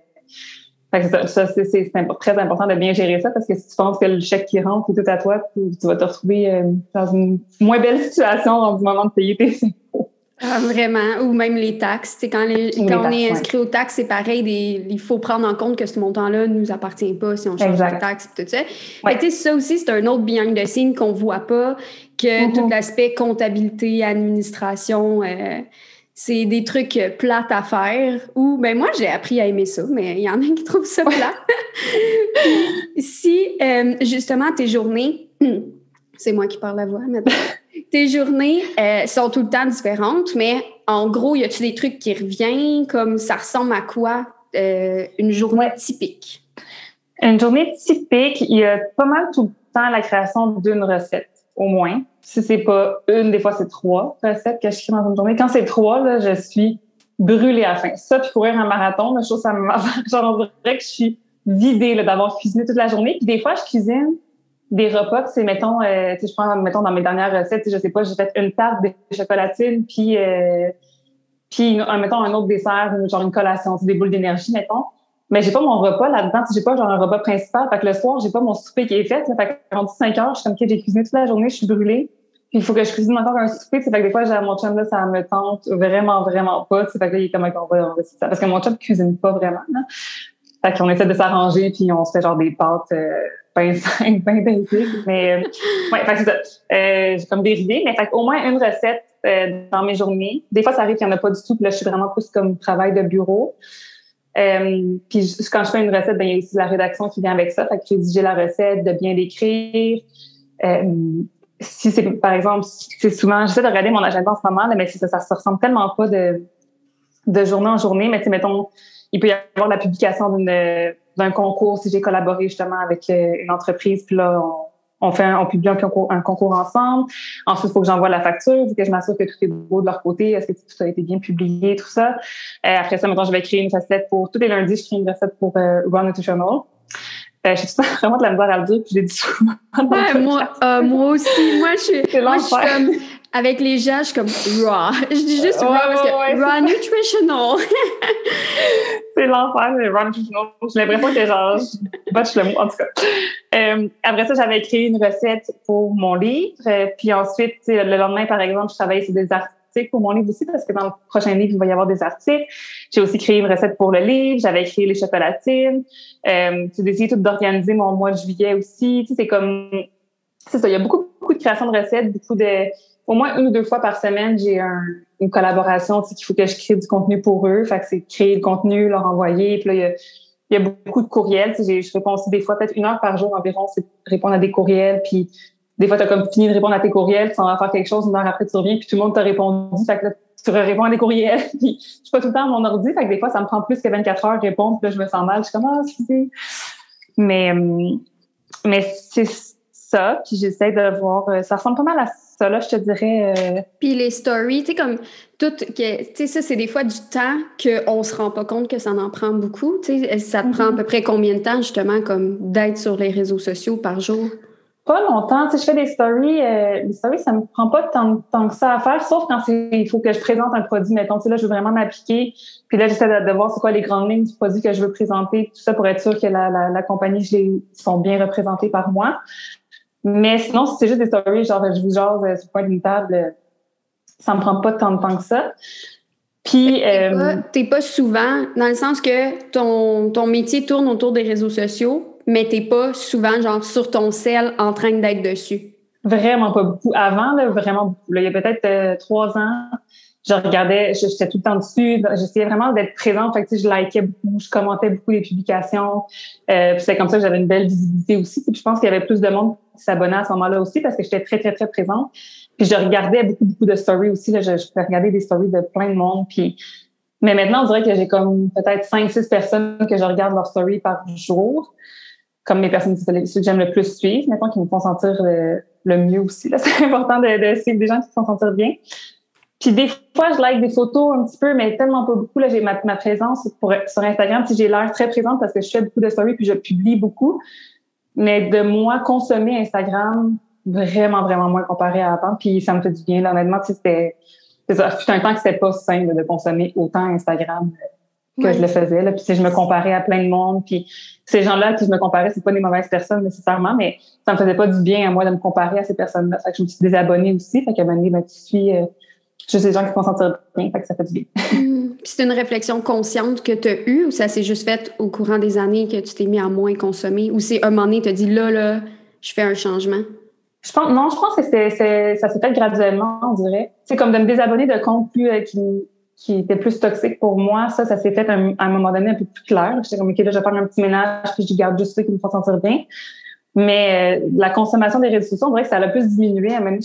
ça, c'est très important de bien gérer ça parce que si tu penses que le chèque qui rentre est tout à toi, tu, vas te retrouver euh, dans une moins belle situation au moment de payer tes impôts. Ah, vraiment, ou même les taxes. quand, quand on est inscrit aux taxes, c'est pareil, il faut prendre en compte que ce montant-là ne nous appartient pas si on change de taxe tout ça. Ouais. ça aussi, c'est un autre behind the scene qu'on voit pas, que mm-hmm. tout l'aspect comptabilité, administration, euh, c'est des trucs plates à faire ou ben moi j'ai appris à aimer ça mais il y en a qui trouvent ça plat. si euh, justement tes journées c'est moi qui parle la voix maintenant. tes journées euh, sont tout le temps différentes mais en gros y a-tu des trucs qui reviennent? Comme ça ressemble à quoi euh, une journée typique? Une journée typique, il y a pas mal tout le temps la création d'une recette au moins. Si c'est pas une, des fois c'est trois recettes que je crée dans une journée. Quand c'est trois, là, je suis brûlée à la fin. Ça, puis courir un marathon, je trouve ça me genre on dirait que je suis vidée d'avoir cuisiné toute la journée. Puis des fois, je cuisine des repas, c'est mettons, euh, je prends mettons dans mes dernières recettes, je sais pas, j'ai fait une tarte de chocolatine, puis euh, puis mettons un autre dessert, genre une collation, des boules d'énergie, mettons. Mais j'ai pas mon repas là-dedans. J'ai pas genre un repas principal. Fait que le soir, j'ai pas mon souper qui est fait. Là, fait que rendu 5 heures, je suis comme, OK, j'ai cuisiné toute la journée, je suis brûlée. Puis il faut que je cuisine encore un souper. Fait que des fois, j'ai mon chum là, ça me tente vraiment, vraiment pas. Fait que là, il est comme, on va, on ça. Parce que mon chum cuisine pas vraiment. Là. Fait qu'on essaie de s'arranger, puis on se fait genre des pâtes euh, ben simples, ben basiques. Mais, euh, ouais, fait que c'est ça. Euh, j'ai comme dérivé. Mais fait au moins une recette euh, dans mes journées. Des fois, ça arrive qu'il n'y en a pas du tout. Puis là, je suis vraiment plus comme travail de bureau. Euh, puis quand je fais une recette, ben, il y a aussi la rédaction qui vient avec ça. Fait que rédiger la recette, de bien l'écrire. Euh, si c'est, par exemple, c'est souvent, j'essaie de regarder mon agenda en ce moment, là, mais ça, ça se ressemble tellement pas de, de journée en journée. Mais mettons, il peut y avoir la publication d'un concours si j'ai collaboré justement avec euh, une entreprise. Puis là, on, on fait on publie un concours, un concours ensemble. Ensuite, il faut que j'envoie la facture, que je m'assure que tout est beau de leur côté, est-ce que tout a été bien publié, tout ça. Euh, après ça, maintenant, je vais créer une recette pour tous les lundis, je crée une recette pour euh, Run Nutritional. Euh, j'ai vraiment de la misère à le dire, puis je l'ai dit souvent. Ouais, moi, euh, moi aussi. Moi, je moi, je suis comme, avec les gens, je suis comme raw. Je dis juste raw parce que raw nutritional. c'est l'enfer, le raw nutritional. J'ai l'impression que genre, je botche le mot, en tout cas. Euh, après ça, j'avais écrit une recette pour mon livre. Euh, puis ensuite, le lendemain, par exemple, je travaillais sur des articles pour mon livre aussi parce que dans le prochain livre, il va y avoir des articles. J'ai aussi créé une recette pour le livre. J'avais écrit les chocolatines. Euh, j'ai essayé tout d'organiser mon mois de juillet aussi. Tu sais, c'est comme... C'est ça, il y a beaucoup, beaucoup de création de recettes, beaucoup de au moins une ou deux fois par semaine, j'ai un, une collaboration, tu sais, qu'il faut que je crée du contenu pour eux. Fait que c'est créer le contenu, leur envoyer. Puis là, il y a, il y a beaucoup de courriels. Tu sais, je réponds aussi des fois, peut-être une heure par jour environ, c'est répondre à des courriels. Puis des fois, tu as comme fini de répondre à tes courriels, tu en vas faire quelque chose, une heure après, tu reviens, puis tout le monde t'a répondu. Fait que là, tu réponds à des courriels. Puis je suis pas tout le temps à mon ordi. Fait que des fois, ça me prend plus que 24 heures à répondre. Puis là, je me sens mal. Je suis comme, ah, excusez. Mais, mais c'est ça. Puis j'essaie de voir. euh, Ça ressemble pas mal à ça, là, je te dirais. euh, Puis les stories, tu sais, comme tout, que, tu sais, ça, c'est des fois du temps qu'on se rend pas compte que ça en prend beaucoup. Tu sais, ça te prend à Mhm. peu près combien de temps, justement, comme d'être sur les réseaux sociaux par jour? Pas longtemps. Tu sais, je fais des stories. Euh, les stories, ça me prend pas tant, tant que ça à faire, sauf quand il faut que je présente un produit. Mettons, tu sais, là, je veux vraiment m'appliquer. Puis là, j'essaie de, de voir c'est quoi les grandes lignes du produit que je veux présenter, tout ça pour être sûr que la, la, la compagnie, je les, sont bien représentées par moi. Mais sinon, si c'est juste des stories, genre, je vous jase euh, sur le d'une table, euh, ça me prend pas tant de temps que ça. Puis, T'es euh, pas- souvent, dans le sens que ton, ton métier tourne autour des réseaux sociaux, mais t'es pas souvent, genre, sur ton sel en train d'être dessus. Vraiment pas beaucoup. Avant, là, vraiment beaucoup. Là, il y a peut-être euh, trois ans, je regardais, j'étais tout le temps dessus. J'essayais vraiment d'être présente. Fait que, je likais beaucoup, je commentais beaucoup les publications. Euh, c'est comme ça que j'avais une belle visibilité aussi. Puis je pense qu'il y avait plus de monde qui s'abonnait à ce moment-là aussi parce que j'étais très, très, très présente. Puis je regardais beaucoup, beaucoup de stories aussi. Là, je, je pouvais regarder des stories de plein de monde. Puis mais maintenant, on dirait que j'ai comme peut-être cinq, six personnes que je regarde leurs stories par jour, comme mes personnes, ceux que j'aime le plus suivre, maintenant qui me font sentir le, mieux aussi. C'est important de, de suivre des gens qui me font sentir bien. Puis des fois, je like des photos un petit peu, mais tellement pas beaucoup. Là, j'ai ma, ma présence pour, sur Instagram. Puis j'ai l'air très présente parce que je fais beaucoup de stories puis je publie beaucoup. Mais de moi consommer Instagram, vraiment, vraiment moins comparé à avant. Puis ça me fait du bien. Là, honnêtement, tu sais, c'était c'est ça. Fut un temps que c'était pas simple de consommer autant Instagram que je le faisais. Là. Puis sais, je me comparais à plein de monde. Puis ces gens-là à qui je me comparais, c'est pas des mauvaises personnes nécessairement, mais ça me faisait pas du bien à moi de me comparer à ces personnes-là. Fait que je me suis désabonnée aussi. Fait qu'à un moment donné, ben, tu suis euh, juste des gens qui se font sentir bien. Fait que ça fait du bien. Hmm. C'est une réflexion consciente que tu as eue ou ça s'est juste fait au courant des années que tu t'es mis à moins consommer? Ou c'est un moment donné, tu as dit là, là, je fais un changement? Je pense, non, je pense que c'est, c'est, ça s'est fait graduellement, on dirait. C'est comme de me désabonner de comptes plus, euh, qui, qui étaient plus toxiques pour moi. Ça, ça s'est fait à un, à un moment donné un peu plus clair. J'étais comme, OK, là, je vais faire un petit ménage, puis je garde juste ceux qui me font sentir bien. Mais euh, la consommation des réseaux sociaux, on dirait que ça a plus diminué. À donné,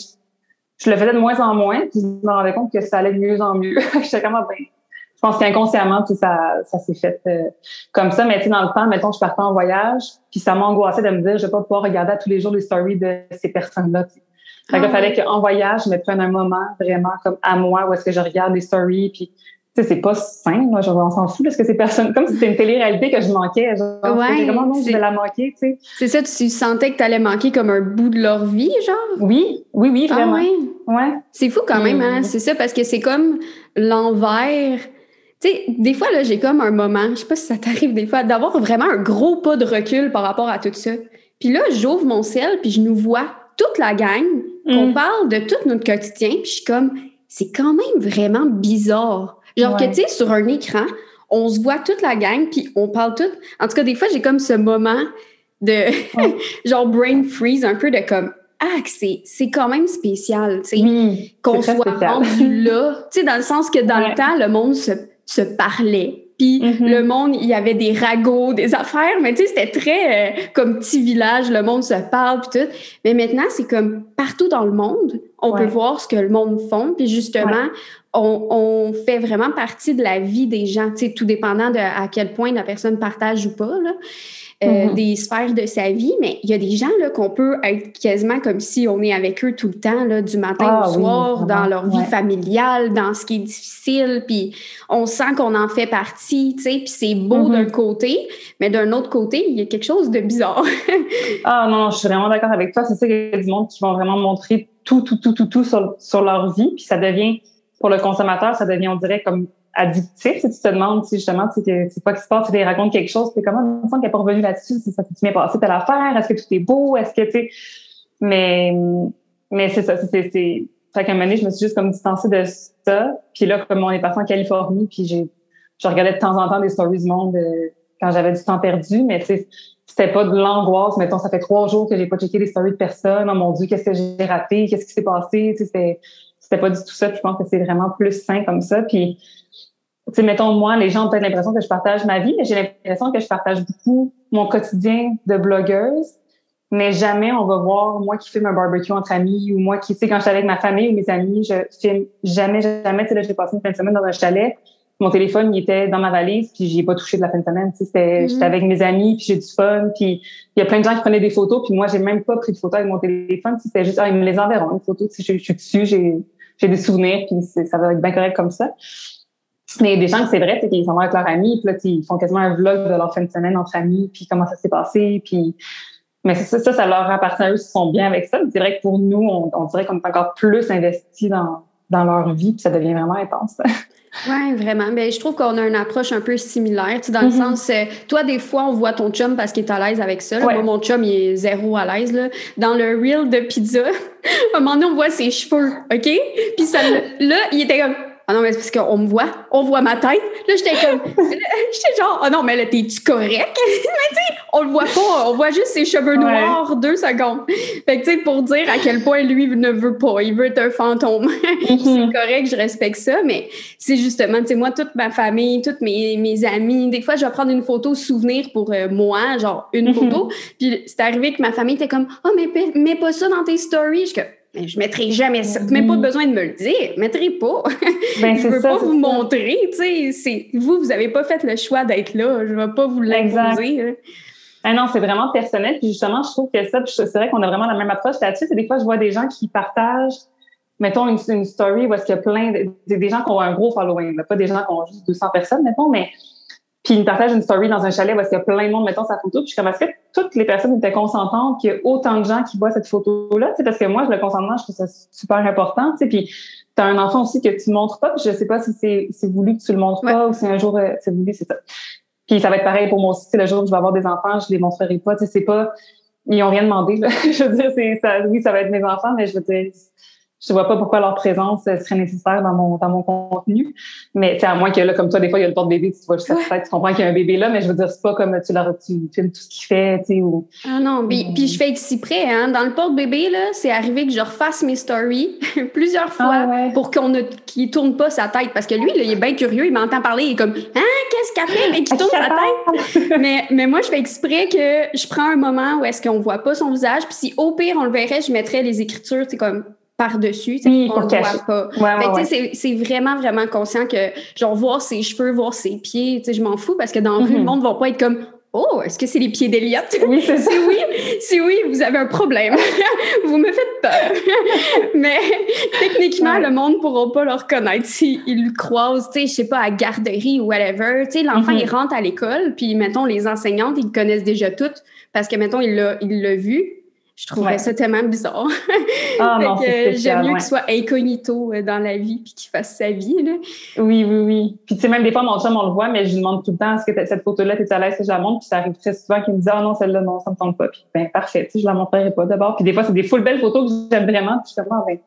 je, le faisais de moins en moins, puis je me rendais compte que ça allait de mieux en mieux. J'étais comme, ah, ben, je pense qu'inconsciemment, tu sais, ça, ça s'est fait euh, comme ça. Mais tu sais, dans le temps, mettons, je partais en voyage, puis ça m'angoissait de me dire, je vais pas pouvoir regarder à tous les jours les stories de ces personnes-là. tu sais. Fait Ah fallait qu'en voyage, je me prenne un moment vraiment comme à moi où est-ce que je regarde les stories, puis c'est pas sain, là, genre, on s'en fout, parce que ces personnes, comme si c'était une télé-réalité que je manquais, genre, Ouais, oh non, je vais la manquer, tu sais. C'est ça, tu sentais que tu allais manquer comme un bout de leur vie, genre? Oui, oui, oui, vraiment. Ah ouais? ouais. C'est fou quand même, hein? C'est ça, parce que c'est comme l'envers Tu sais, des fois, là, j'ai comme un moment, je sais pas si ça t'arrive des fois, d'avoir vraiment un gros pas de recul par rapport à tout ça. Puis là, j'ouvre mon ciel, puis je nous vois toute la gang, qu'on Mm. parle de tout notre quotidien, puis je suis comme, c'est quand même vraiment bizarre. Genre que, tu sais, sur un écran, on se voit toute la gang, puis on parle tout. En tout cas, des fois, j'ai comme ce moment de, genre, brain freeze, un peu de comme, ah, c'est c'est quand même spécial, tu sais qu'on soit rendu là. Tu sais, dans le sens que dans Ouais. le temps, le monde se, se parlait. Puis Mhm. le monde, il y avait des ragots, des affaires, mais tu sais, c'était très euh, comme petit village, le monde se parle, puis tout. Mais maintenant, c'est comme partout dans le monde, on Ouais. peut voir ce que le monde font, puis justement, on, on fait vraiment partie de la vie des gens, tu sais, tout dépendant de à quel point la personne partage ou pas, là. euh, Mhm. des sphères de sa vie, mais il y a des gens là, qu'on peut être quasiment comme si on est avec eux tout le temps, là, du matin Ah au soir, dans leur vie ouais. familiale, dans ce qui est difficile, puis on sent qu'on en fait partie, tu sais, puis c'est beau Mhm. d'un côté, mais d'un autre côté, il y a quelque chose de bizarre. Ah non, je suis vraiment d'accord avec toi. C'est ça qu'il y a du monde qui vont vraiment montrer tout, tout, tout, tout, tout sur, sur leur vie. Puis ça devient, pour le consommateur, ça devient, on dirait, comme addictif. Si tu te demandes si justement, tu c'est quoi qui se passe, tu les racontes quelque chose, c'est comment, me semble qu'elle n'est pas revenue là-dessus, c'est ça tu m'es passé telle affaire, est-ce que tout est beau, est-ce que, tu sais, mais, mais c'est ça, c'est, c'est, fait qu'à un moment donné, je me suis juste comme distancée de ça. Puis là, comme on est parti en Californie, puis j'ai, je regardais de temps en temps des stories du monde euh, quand j'avais du temps perdu, mais tu sais, c'était pas de l'angoisse. Mettons, ça fait trois jours que j'ai pas checké les stories de personne. Oh mon Dieu, qu'est-ce que j'ai raté? Qu'est-ce qui s'est passé? Tu sais, c'était, pas du tout ça. Puis je pense que c'est vraiment plus sain comme ça. Puis, tu sais, mettons, moi, les gens ont peut-être l'impression que je partage ma vie, mais j'ai l'impression que je partage beaucoup mon quotidien de blogueuse. Mais jamais on va voir moi qui filme un barbecue entre amis ou moi qui, tu sais, quand je suis avec ma famille ou mes amis, je filme jamais, jamais. Tu sais, là, j'ai passé une fin de semaine dans un chalet. Mon téléphone, il était dans ma valise, puis j'y ai pas touché de la fin de semaine. Tu sais, c'était, Mhm. j'étais avec mes amis, puis j'ai du fun, puis il y a plein de gens qui prenaient des photos, puis moi, j'ai même pas pris de photos avec mon téléphone. Tu sais, C'était juste, ah, ils me les enverront, une photo. Tu sais, je, je suis dessus, j'ai, j'ai des souvenirs, puis ça va être bien correct comme ça. Mais des gens que c'est vrai, c'est qu'ils s'en vont avec leurs amis, puis là, ils font quasiment un vlog de leur fin de semaine entre amis, puis comment ça s'est passé, puis mais ça, ça, ça leur appartient eux s'ils sont bien avec ça. C'est vrai que pour nous, on, on dirait qu'on est encore plus investis dans, dans leur vie, puis ça devient vraiment intense. Oui, vraiment. Mais je trouve qu'on a une approche un peu similaire. Tu sais, dans le Mhm. sens, euh, toi, des fois, on voit ton chum parce qu'il est à l'aise avec ça. Ouais. Moi, mon chum, il est zéro à l'aise. là. Dans le reel de pizza, à un moment donné, on voit ses cheveux, OK? Puis ça, là, il était comme... Ah non, mais c'est parce qu'on me voit, on voit ma tête. Là, j'étais comme... J'étais genre, ah non, mais là, t'es-tu correct? mais tu sais, on le voit pas, on voit juste ses cheveux Ouais. noirs deux secondes. Fait que, tu sais, pour dire à quel point lui ne veut pas, il veut être un fantôme. c'est correct, je respecte ça, mais c'est justement, tu sais, moi, toute ma famille, toutes mes, mes amis, des fois, je vais prendre une photo souvenir pour euh, moi, genre une Mhm. photo, puis c'est arrivé que ma famille était comme « Oh, mais mets pas ça dans tes stories! » Je suis comme Mais je mettrai jamais ça. Même pas besoin de me le dire. Je mettrai pas. Ben, je c'est veux ça, pas vous ça. montrer. Vous, vous avez pas fait le choix d'être là. Je vais pas vous l'imposer. hein. Ah non, c'est vraiment personnel. Puis justement, je trouve que ça, c'est vrai qu'on a vraiment la même approche là-dessus. C'est des fois, je vois des gens qui partagent, mettons, une, une story où est-ce qu'il y a plein de, des- des gens qui ont un gros following, là, pas des gens qui ont juste 200 personnes, mettons, mais puis ils partagent une story dans un chalet est-ce qu'il y a plein de monde, mettons, sa photo. Puis je suis comme, est-ce que toutes les personnes étaient consentantes qu'il y a autant de gens qui voient cette photo-là? Tu parce que moi, le consentement, je trouve ça super important. Tu sais, puis t'as un enfant aussi que tu montres pas. Puis je sais pas si c'est voulu que tu le montres pas ou si un jour euh, c'est voulu, c'est ça. Puis ça va être pareil pour moi aussi. Tu Le jour où je vais avoir des enfants, je les montrerai pas. Tu sais, c'est pas, ils ont rien demandé. Là. je veux dire, c'est ça. Oui, ça va être mes enfants, mais je veux dire, je vois pas pourquoi leur présence euh, serait nécessaire dans mon dans mon contenu. Mais à moins que là, comme toi, des fois, il y a le porte-bébé, tu vois juste sa tête, tu comprends qu'il y a un bébé là, mais je veux dire, c'est pas comme tu leur tu filmes tout ce qu'il fait, tu sais, ou. Ah non, puis, Mm. puis je fais exprès, hein. Dans le porte-bébé, là, c'est arrivé que je refasse mes stories plusieurs fois Ah ouais. pour qu'on ne qu'il tourne pas sa tête. Parce que lui, là, il est bien curieux, il m'entend parler, il est comme Hein, qu'est-ce qu'elle fait? Mais qui tourne sa tête? mais, mais moi, je fais exprès que je prends un moment où est-ce qu'on voit pas son visage, puis si au pire on le verrait, je mettrais les écritures, c'est comme par-dessus, Oui, le cacher. voit pas. Ouais, ouais, ouais. tu sais, c'est- vraiment, vraiment conscient que, genre, voir ses cheveux, voir ses pieds, tu sais, je m'en fous parce que dans la rue, Mhm. le monde va pas être comme Oh, est-ce que c'est les pieds d'Eliott? Oui, c'est. Si oui, si oui, vous avez un problème. vous me faites peur. Mais techniquement, Ouais. le monde ne pourra pas le reconnaître s'ils le croisent, tu sais, je sais pas, à garderie ou whatever. Tu sais, l'enfant, Mhm. il rentre à l'école, puis, mettons, les enseignantes, ils le connaissent déjà toutes parce que, mettons, il l'a il l'a vu. Je trouverais ça tellement bizarre. Ah non, c'est J'aime mieux qu'il soit incognito euh, dans la vie puis qu'il fasse sa vie. Là. Oui, oui, oui. Puis tu sais, même des fois, mon chum, on le voit, mais je lui demande tout le temps, est-ce que cette photo-là, t'es à l'aise que je la montre? Puis ça arrive très souvent qu'il me dit, ah non, celle-là, non, ça me tombe pas. Puis ben parfait, tu sais, je la montrerai pas d'abord. Puis des fois, c'est des full belles photos que j'aime vraiment. Puis justement, ben,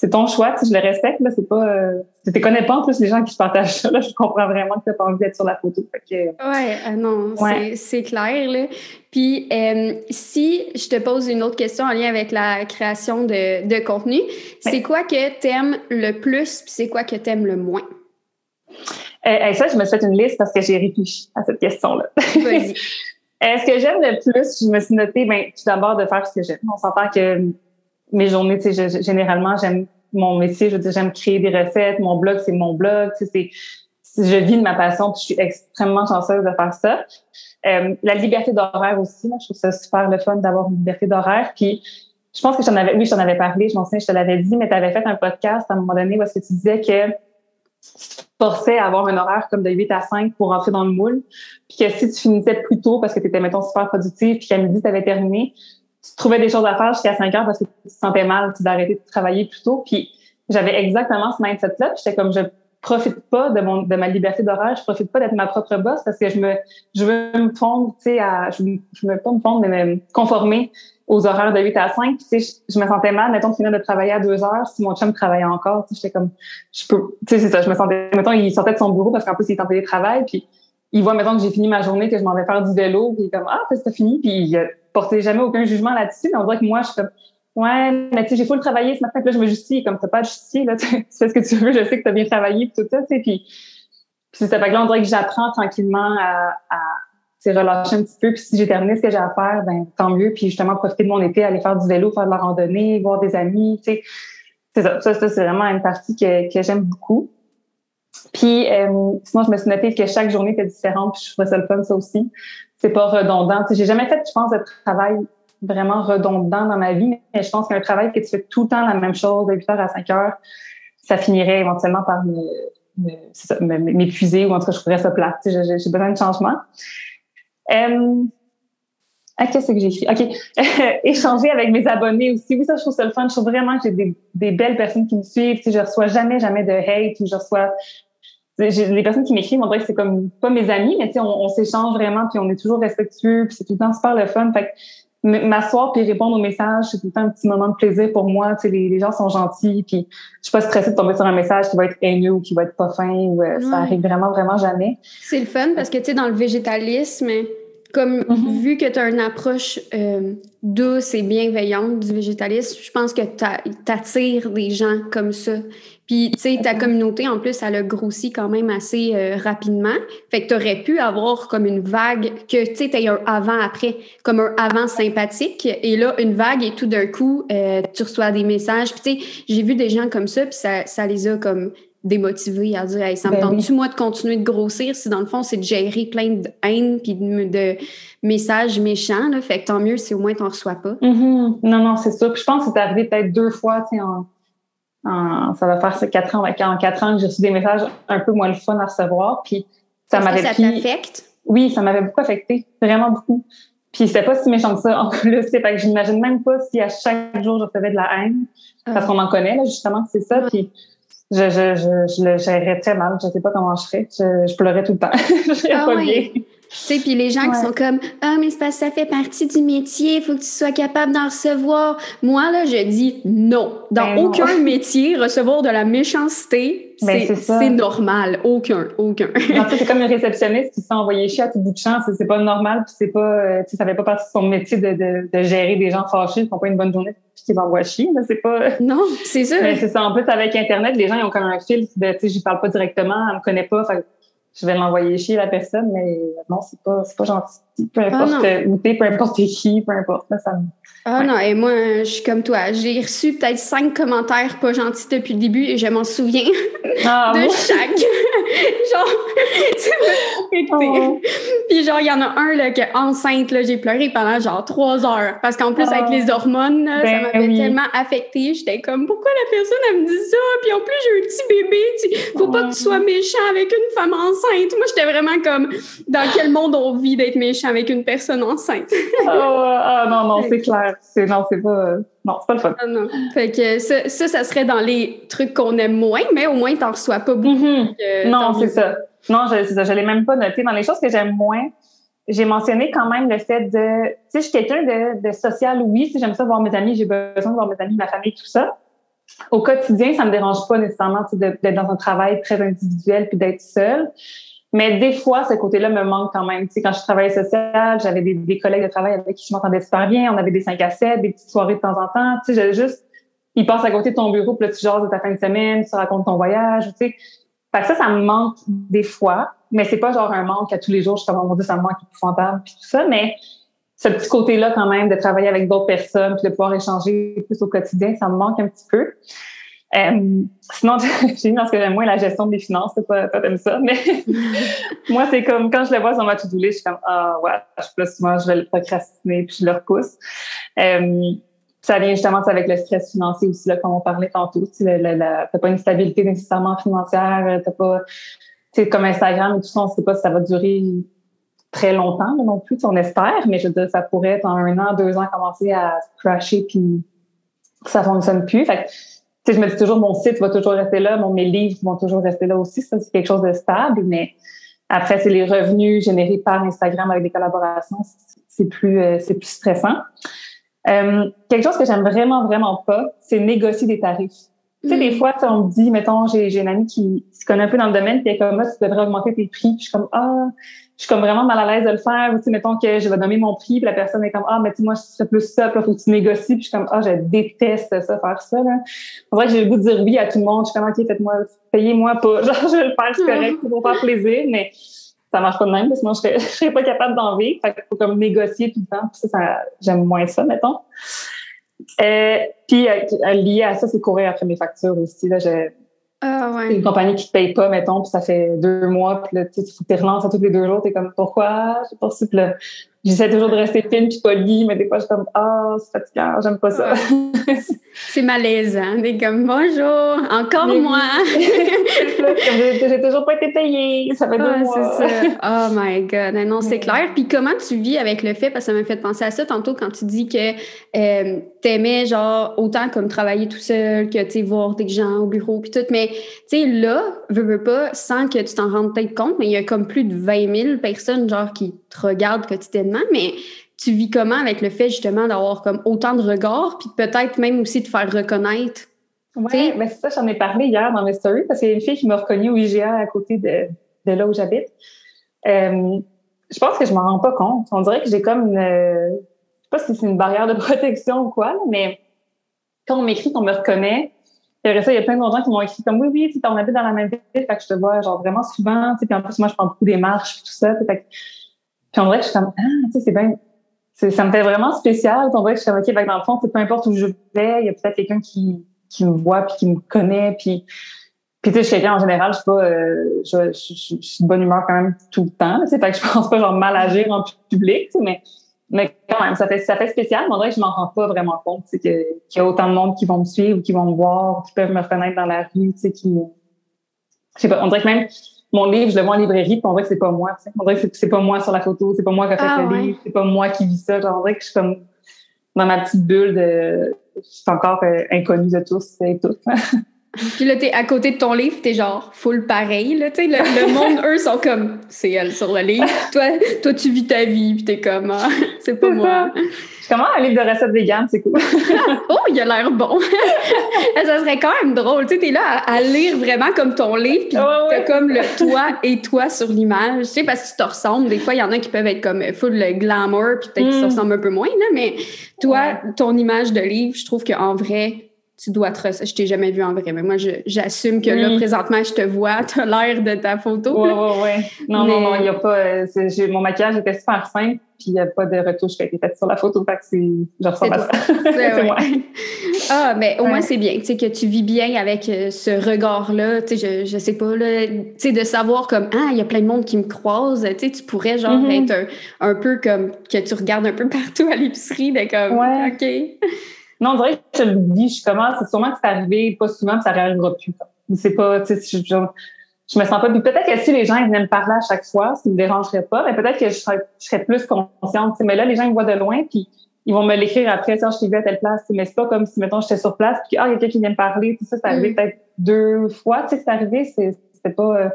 c'est ton choix, tu sais, je le respecte, là, c'est pas, euh, tu te connais pas en plus les gens qui partagent ça, là, je comprends vraiment que t'as pas envie d'être sur la photo. Fait que, ouais, ah non, c'est clair, là. Puis, euh, si je te pose une autre question en lien avec la création de, de contenu, c'est quoi que t'aimes le plus, puis c'est quoi que t'aimes le moins? Euh, ça, je me suis fait une liste parce que j'ai réfléchi à cette question-là. Vas-y. ce que j'aime le plus, je me suis noté, ben, tout d'abord de faire ce que j'aime. On s'entend que mes journées, tu sais, généralement, j'aime mon métier, je veux dire, j'aime créer des recettes. Mon blog, c'est mon blog. Tu sais, c'est, je vis de ma passion, puis je suis extrêmement chanceuse de faire ça. Euh, la liberté d'horaire aussi, je trouve ça super le fun d'avoir une liberté d'horaire. Puis, je pense que j'en avais, oui, je t'en avais parlé, je m'en souviens, je te l'avais dit, mais tu avais fait un podcast à un moment donné où est-ce que tu disais que tu forçais à avoir un horaire comme de 8 à 5 pour rentrer dans le moule, puis que si tu finissais plus tôt parce que tu étais, mettons, super productif, puis qu'à midi, tu avais terminé, tu trouvais des choses à faire jusqu'à 5 heures parce que tu te sentais mal, d'arrêter de travailler plus tôt. Puis j'avais exactement ce mindset-là. J'étais comme, je profite pas de mon de ma liberté d'horaire, je profite pas d'être ma propre boss parce que je me je veux me fondre, tu sais, à je, je veux pas me fondre, mais me conformer aux horaires de 8 à 5. tu sais, je, me sentais mal, mettons, de finir de travailler à 2 heures si mon chum travaillait encore. Tu sais, j'étais comme, je peux, tu sais, c'est ça, je me sentais, mettons, il sortait de son bureau parce qu'en plus, il est en télétravail, puis il voit, mettons, que j'ai fini ma journée, que je m'en vais faire du vélo, puis il est comme, ah, c'est fini, puis il portait jamais aucun jugement là-dessus, mais on dirait que moi, je suis comme, ouais, mais tu sais, j'ai full travailler ce matin, que là, je me justifie, comme t'as pas de justifier, là, tu fais ce que tu veux, je sais que t'as bien travaillé, puis tout ça, tu puis, puis c'est ça, fait que là, on dirait que j'apprends tranquillement à, à relâcher un petit peu, puis si j'ai terminé ce que j'ai à faire, ben tant mieux, puis justement, profiter de mon été, aller faire du vélo, faire de la randonnée, voir des amis, tu sais, c'est ça, ça, ça c'est vraiment une partie que, que j'aime beaucoup. Puis euh, sinon, je me suis noté que chaque journée était différente, puis je trouvais ça le fun, ça aussi c'est pas redondant. J'ai jamais fait, je pense, de travail vraiment redondant dans ma vie, mais je pense qu'un travail que tu fais tout le temps la même chose, de 8 heures à 5 heures, ça finirait éventuellement par m'épuiser ou en tout cas, je trouverais ça plate. J'ai besoin de changement. Euh, ah, qu'est-ce que j'ai écrit? OK. Échanger avec mes abonnés aussi. Oui, ça, je trouve ça le fun. Je trouve vraiment que j'ai des, belles personnes qui me suivent. Tu je reçois jamais, jamais de hate ou je reçois les personnes qui m'écrivent, on dirait que c'est comme pas mes amis, mais tu on, on s'échange vraiment, puis on est toujours respectueux, puis c'est tout le temps super le fun. Fait que m'asseoir puis répondre aux messages, c'est tout le temps un petit moment de plaisir pour moi. Tu sais, les, les gens sont gentils, puis je suis pas stressée de tomber sur un message qui va être haineux ou qui va être pas fin, ou euh, ça arrive vraiment, vraiment jamais. C'est le fun parce que, tu sais, dans le végétalisme, comme mm-hmm. vu que tu as une approche euh, douce et bienveillante du végétalisme, je pense que tu attires des gens comme ça puis, tu sais, ta communauté, en plus, elle a grossi quand même assez euh, rapidement. Fait que tu aurais pu avoir comme une vague, que tu sais, tu un avant-après, comme un avant sympathique. Et là, une vague, et tout d'un coup, euh, tu reçois des messages. Puis, tu sais, j'ai vu des gens comme ça, puis ça, ça les a comme démotivés à dire, hey, ça me ben tente-tu, moi, de continuer de grossir? Si, dans le fond, c'est de gérer plein de haine puis de, messages méchants. Là. Fait que tant mieux si au moins, tu n'en reçois pas. Mm-hmm. Non, non, c'est ça. Puis je pense que c'est arrivé peut-être deux fois, tu sais, en ça va faire quatre ans, en quatre ans que j'ai reçu des messages un peu moins le fun à recevoir. Puis ça m'avait Ça t'affecte? Oui, ça m'avait beaucoup affecté, vraiment beaucoup. Puis c'était pas si méchant que ça en plus. C'est que j'imagine même pas si à chaque jour je recevais de la haine, parce ah. qu'on en connaît là justement, c'est ça. Puis je, je, je, je, le gérerais très mal. Je sais pas comment je ferais. Je, pleurais tout le temps. je ah, pas bien. Tu sais, puis les gens qui sont comme Ah, mais c'est parce que ça fait partie du métier, il faut que tu sois capable d'en recevoir. Moi, là, je dis non. Dans ben aucun métier, recevoir de la méchanceté, ben, c'est normal. Aucun, aucun. c'est comme une réceptionniste qui se fait envoyer chier à tout bout de champ. C'est pas normal, puis c'est pas, euh, ça fait pas partie de son métier de, de, de gérer des gens fâchés qui font pas une bonne journée puis qui m'envoient chier. C'est pas. Non, c'est. Mais c'est ça. En plus, avec Internet, les gens, ils ont comme un fil de, tu sais, j'y parle pas directement, elle me connaît pas. Fait je vais l'envoyer chier la personne, mais non, c'est pas, pas gentil. Peu ah, importe où t'es, peu importe qui, peu importe. ça ah non, et moi, je suis comme toi. J'ai reçu peut-être cinq commentaires pas gentils depuis le début et je m'en souviens ah, de chaque. Genre, c'est oh. Puis genre, il y en a un, là, que enceinte, là, j'ai pleuré pendant genre trois heures. Parce qu'en plus, avec les hormones, ça Ben m'avait oui. tellement affectée. J'étais comme, pourquoi la personne, elle me dit ça? Puis en plus, j'ai un petit bébé. Tu- Faut pas que tu sois méchant avec une femme enceinte. Moi, j'étais vraiment comme, dans quel monde on vit d'être méchant avec une personne enceinte? Ah, ah, non, non, c'est clair. C'est, non, c'est pas, euh, non, c'est pas le fun. Ah non. Fait que ça, ça, ça serait dans les trucs qu'on aime moins, mais au moins, t'en reçois pas beaucoup. Mhm. euh, Non, c'est ça. Non, je, c'est ça, je l'ai même pas noté. Dans les choses que j'aime moins, j'ai mentionné quand même le fait de, tu sais, je suis quelqu'un de, de social, oui, si j'aime ça voir mes amis, j'ai besoin de voir mes amis, ma famille, tout ça. Au quotidien, ça me dérange pas nécessairement d'être dans un travail très individuel puis d'être seule. Mais des fois, ce côté-là me manque quand même. Tu sais, quand je travaillais social, j'avais des, des collègues de travail avec qui je m'entendais super bien. On avait des 5 à 7, des petites soirées de temps en temps. Tu sais, j'avais juste, ils passent à côté de ton bureau, puis là, tu jases de ta fin de semaine, tu racontes ton voyage, tu sais. Fait que ça, ça me manque des fois, mais c'est pas genre un manque à tous les jours. Je suis comme, oh mon Dieu, ça me manque épouvantable, puis tout ça, mais ce petit côté-là, quand même, de travailler avec d'autres personnes, puis de pouvoir échanger plus au quotidien, ça me manque un petit peu. Euh, sinon, j'ai mis dans ce que j'aime moins la gestion des finances, c'est pas, pas comme ça, mais moi, c'est comme quand je le vois sur ma to-do je suis comme, ah, ouais, je là, souvent, je vais le procrastiner, puis je le repousse. Euh, ça vient justement avec le stress financier aussi, là, comme on parlait tantôt. Tu t'as pas une stabilité nécessairement financière, t'as pas, tu sais, comme Instagram et tout ça, on sait pas si ça va durer très longtemps non plus, on espère, mais je veux dire, ça pourrait, en un an, deux ans, commencer à crasher puis ça fonctionne plus. Fait que, je me dis toujours, mon site va toujours rester là, mon, mes livres vont toujours rester là aussi. Ça, c'est quelque chose de stable, mais après, c'est les revenus générés par Instagram avec des collaborations. c'est- C'est plus, euh, c'est plus stressant. Euh, quelque chose que j'aime vraiment, vraiment pas, c'est négocier des tarifs. Tu sais, des fois, tu sais, on me dit, mettons, j'ai, j'ai une amie qui se connaît un peu dans le domaine, puis elle est comme, ah, tu devrais augmenter tes prix. Puis je suis comme, ah, je suis comme vraiment mal à l'aise de le faire. Ou, tu sais, mettons que je vais nommer mon prix, puis la personne est comme, ah, mais tu moi, fais plus ça, puis là, faut que tu négocies. Puis je suis comme, ah, je déteste ça, faire ça, là. C'est vrai j'ai le goût de dire oui à tout le monde. Je suis comme, OK, faites-moi, payez-moi pas. Genre, je vais le faire, c'est correct, c'est pour faire plaisir, mais ça marche pas de même, parce que sinon, je serais, je serais pas capable d'en vivre. Fait qu'il faut comme négocier tout le temps. Puis ça, ça j'aime moins ça, mettons. Euh, puis, euh, lié à ça, c'est courir après mes factures aussi. Là, j'ai Ah ouais. une compagnie qui te paye pas, mettons, puis ça fait deux mois, puis là, tu sais, tu te relances à tous les deux jours, t'es comme, pourquoi? Pas reçu, puis là, j'essaie toujours de rester fine puis polie, mais des fois, je suis comme, ah, c'est fatigant, j'aime pas ça. C'est malaisant. T'es comme, bonjour, encore Mais moi. J'ai toujours pas été payée, ça fait deux Ah, mois. ça. Oh my God. Non, c'est clair. Puis comment tu vis avec le fait, parce que ça m'a fait penser à ça tantôt quand tu dis que euh, t'aimais genre autant comme travailler tout seul que tu sais voir des gens au bureau puis tout. Mais tu sais, là, veux, veux pas, sans que tu t'en rendes peut-être compte, mais il y a comme plus de 20 000 personnes genre qui te regardent quotidiennement. Mais tu vis comment avec le fait justement d'avoir comme autant de regards, puis peut-être même aussi de faire reconnaître? Ouais, mais c'est ça, j'en ai parlé hier dans mes stories parce qu'il y a une fille qui m'a reconnue au IGA à côté de, de là où j'habite. Euh, je pense que je m'en rends pas compte. On dirait que j'ai comme une, euh, je sais pas si c'est une barrière de protection ou quoi, mais quand on m'écrit qu'on me reconnaît, après ça, il y a plein d'autres gens qui m'ont écrit comme oui, oui, tu on habite dans la même ville, fait que je te vois genre vraiment souvent, tu sais, puis en plus, moi, je prends beaucoup des marches, tout ça, fait que- puis on dirait que je suis comme, ah, tu sais, c'est bien, ça me fait vraiment spécial. On dirait que je suis comme, OK, que dans le fond, peu importe où je vais, il y a peut-être quelqu'un qui, qui me voit puis qui me connaît. Puis, puis tu sais, je suis quelqu'un en général, je suis pas, euh, je, je- suis de bonne humeur quand même tout le temps. Tu sais, fait que je pense pas genre mal agir en public, tu sais, mais, mais quand même, ça fait, ça fait spécial. Mais on dirait que je m'en rends pas vraiment compte, tu sais, qu'il y a autant de monde qui vont me suivre, ou qui vont me voir, qui peuvent me reconnaître dans la rue, tu sais, qui, je sais pas, on dirait que même mon livre, je le vois en librairie, puis on dirait que c'est pas moi. tu sais. On dirait que c'est- c'est pas moi sur la photo, c'est pas moi qui a fait Ah le ouais. livre, c'est pas moi qui vis ça. Genre, on dirait que je suis comme dans ma petite bulle de. Je suis encore euh, inconnue de tous et toutes. Puis là, t'es à côté de ton livre, t'es genre full pareil, là, tu sais, le, le monde, eux, sont comme, c'est elle sur le livre. Toi, toi, tu vis ta vie, puis t'es comme, ah, c'est pas moi. Je commence un livre de recettes véganes, c'est cool. Oh, il a l'air bon. ça serait quand même drôle, tu sais, t'es là à, à lire vraiment comme ton livre, puis ouais. t'as comme le toi et toi sur l'image, tu sais, parce que tu te ressembles. Des fois, il y en a qui peuvent être comme full glamour, puis peut-être qu'ils se Mm. ressemblent un peu moins, là, mais toi, ton image de livre, je trouve qu'en vrai, tu dois te Je t'ai jamais vu en vrai, mais moi, j'assume que là, présentement, je te vois, tu as l'air de ta photo. Oui, oui, oui. Non, non, non, il n'y a pas. Euh, mon maquillage était super simple, puis il n'y a pas de retouche qui a été faite sur la photo, fait que c'est. Je ressemble à ça. c'est moi. Ah, mais au moins, c'est bien, tu sais, que tu vis bien avec euh, ce regard-là, tu sais, je, je sais pas, là, tu sais, de savoir comme, ah, il y a plein de monde qui me croise, tu sais, tu pourrais, genre, mm-hmm. être un, peu comme, que tu regardes un peu partout à l'épicerie, de comme, OK. Non, on dirait que je dis, je commence, c'est sûrement que c'est arrivé pas souvent, puis ça n'arrivera plus. C'est pas, tu sais, je, je, me sens pas. peut-être que si les gens venaient me parler à chaque fois, ça me dérangerait pas, mais peut-être que je serais, je serais plus consciente. Mais là, les gens ils me voient de loin, puis ils vont me l'écrire après, ça, je t'ai vu à telle place. Mais c'est pas comme si, mettons, j'étais sur place, puis ah, il y a quelqu'un qui vient me parler. Tout ça, c'est arrivé mm. peut-être deux fois. Tu sais, c'est arrivé, c'était pas. Euh,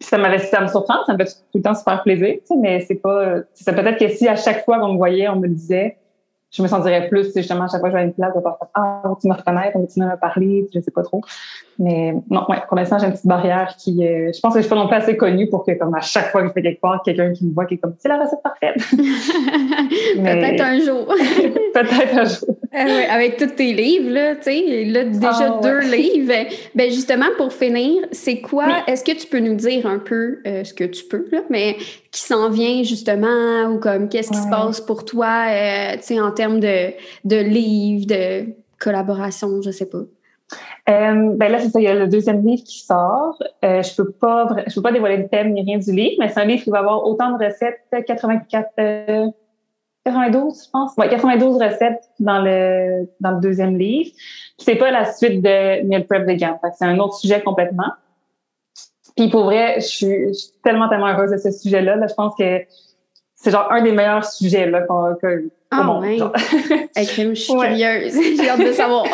ça m'avait ça me surprend, ça me fait tout le temps super plaisir, tu sais, mais c'est pas. C'est peut-être que si à chaque fois qu'on me voyait, on me le disait, je me sentirais plus, justement, à chaque fois que je vais à une place, de pas Ah, tu me reconnaître, tu me parler, je sais pas trop. Mais non, ouais, pour l'instant, j'ai une petite barrière qui, euh, je pense que je suis pas non plus assez connue pour que, comme à chaque fois que je fais quelque part, quelqu'un qui me voit qui est comme, c'est la recette parfaite. Peut-être un jour. Peut-être un jour. Euh, avec tous tes livres, là, tu sais, là, déjà ah, deux livres. Ben, justement, pour finir, c'est quoi, est-ce que tu peux nous dire un peu euh, ce que tu peux, là, mais qui s'en vient, justement, ou comme, qu'est-ce qui se passe pour toi, tu sais, en termes de, de livres, de collaboration, je sais pas. Euh, ben là, c'est ça, il y a le deuxième livre qui sort. Euh, je peux pas, je peux pas dévoiler le thème ni rien du livre, mais c'est un livre qui va avoir autant de recettes, 84, 92, je pense. Ouais, 92 recettes dans le, dans le deuxième livre. C'est pas la suite de Meal Prep Vegan. C'est un autre sujet complètement. Puis pour vrai, je suis, tellement, tellement heureuse de ce sujet-là. Là, je pense que c'est genre un des meilleurs sujets là, que, ah ouais. je suis curieuse. J'ai hâte de savoir.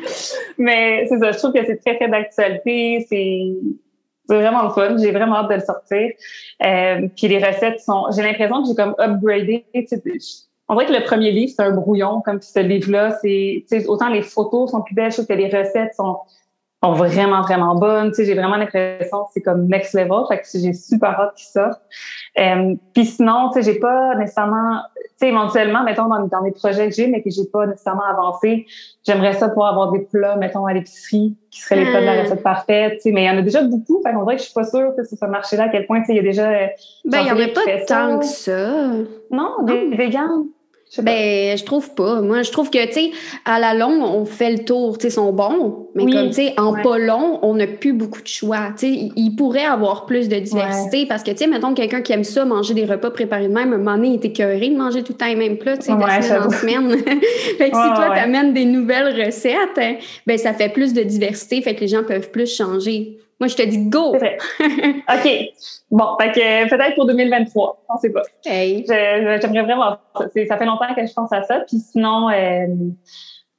Mais c'est ça, je trouve que c'est très, très d'actualité. C'est vraiment le fun. J'ai vraiment hâte de le sortir. Euh, puis les recettes sont... J'ai l'impression que j'ai comme upgradé. On dirait que le premier livre, c'est un brouillon. Comme ce livre-là, c'est... Autant les photos sont plus belles, je trouve que les recettes sont sont vraiment, vraiment bonnes. Tu sais, j'ai vraiment l'impression que c'est comme next level. Fait que j'ai super hâte qu'ils sortent. Euh, Puis sinon, tu sais, j'ai pas nécessairement, tu sais, éventuellement, mettons, dans, dans les projets que j'ai, mais que j'ai pas nécessairement avancé, j'aimerais ça pouvoir avoir des plats, mettons, à l'épicerie, qui seraient les plats de la hmm. recette parfaite, tu sais, mais il y en a déjà beaucoup. Fait qu'on dirait que je suis pas sûre que ça marché là à quel point, tu sais, il y a déjà... Euh, ben, il y en a pas tant que ça. Non, des, véganes. Ben, je trouve pas. Moi, je trouve que, tu sais, à la longue, on fait le tour, tu sais, sont bons, mais comme, tu sais, en pas long, on n'a plus beaucoup de choix. Tu sais, il pourrait avoir plus de diversité parce que, tu sais, mettons, quelqu'un qui aime ça, manger des repas préparés de même, à un moment donné, il est écœuré de manger tout le temps les mêmes plats, tu sais, de semaine en semaine. fait que si toi, tu amènes des nouvelles recettes, ben, ça fait plus de diversité, fait que les gens peuvent plus changer. Moi, je te dis go! C'est vrai. OK. Bon, fait que peut-être pour 2023. On sait pas. Hey. J'aimerais vraiment ça. Ça fait longtemps que je pense à ça. Puis sinon, euh,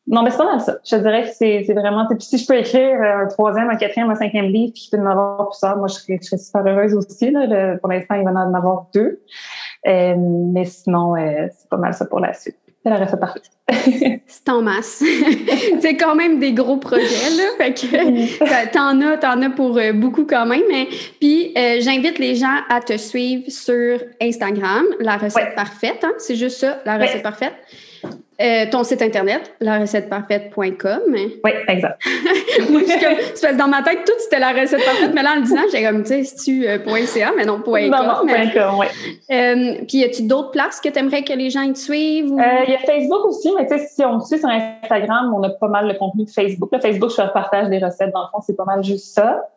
non, mais c'est pas mal ça. Je dirais que c'est vraiment. Puis si je peux écrire un troisième, un quatrième, un cinquième livre, puis qu'il peut en avoir plus ça, moi, je serais, je serais super heureuse aussi. Là. pour l'instant, il va en avoir deux. Euh, mais sinon, euh, c'est pas mal ça pour la suite. C'est la recette parfaite. c'est en masse. c'est quand même des gros projets, là. Fait que t'en as, t'en as pour euh, beaucoup quand même. Hein. Puis euh, j'invite les gens à te suivre sur Instagram, la recette parfaite. Hein. C'est juste ça, la recette parfaite. Euh, ton site internet, larecetteparfaite.com. Oui, exact. Moi, je comme, dans ma tête, tout c'était la recette parfaite, mais là, en le disant, j'ai comme, tu sais, tu euh, .ca, mais non, .com. Non, non, mais, .com, oui. Euh, puis, y a-tu d'autres places que tu aimerais que les gens y suivent? Il y a Facebook aussi, mais tu sais, si on me suit sur Instagram, on a pas mal de contenu de Facebook. Le Facebook, je fais le partage des recettes. Dans le fond, c'est pas mal juste ça.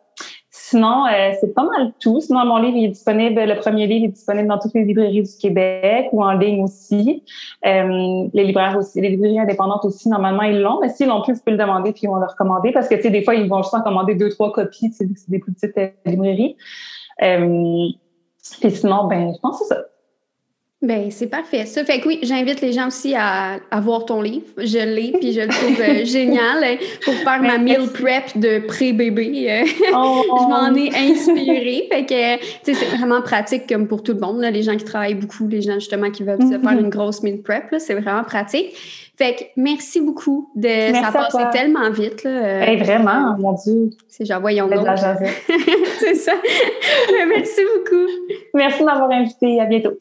Sinon, euh, c'est pas mal tout. Sinon, mon livre est disponible, le premier livre est disponible dans toutes les librairies du Québec ou en ligne aussi. Euh, les libraires aussi, les librairies indépendantes aussi, normalement, ils l'ont. Mais s'ils l'ont plus, vous pouvez le demander puis ils vont le recommander parce que, tu sais, des fois, ils vont juste en commander deux, trois copies. C'est des petites euh, librairies. Euh, et sinon, ben, je pense que c'est ça. Ben c'est parfait. Ça fait que oui, j'invite les gens aussi à, à voir ton livre. Je l'ai puis je le trouve euh, génial hein, pour faire ma meal prep de pré-bébé. Euh, oh. je m'en ai inspirée. Fait que tu sais c'est vraiment pratique comme pour tout le monde là, les gens qui travaillent beaucoup, les gens justement qui veulent se faire mm-hmm. une grosse meal prep c'est vraiment pratique. Fait que merci beaucoup de ça passé tellement vite là. Euh, vraiment, mon dieu. C'est genre voyons donc. c'est ça. merci beaucoup. Merci de m'avoir invité. À bientôt.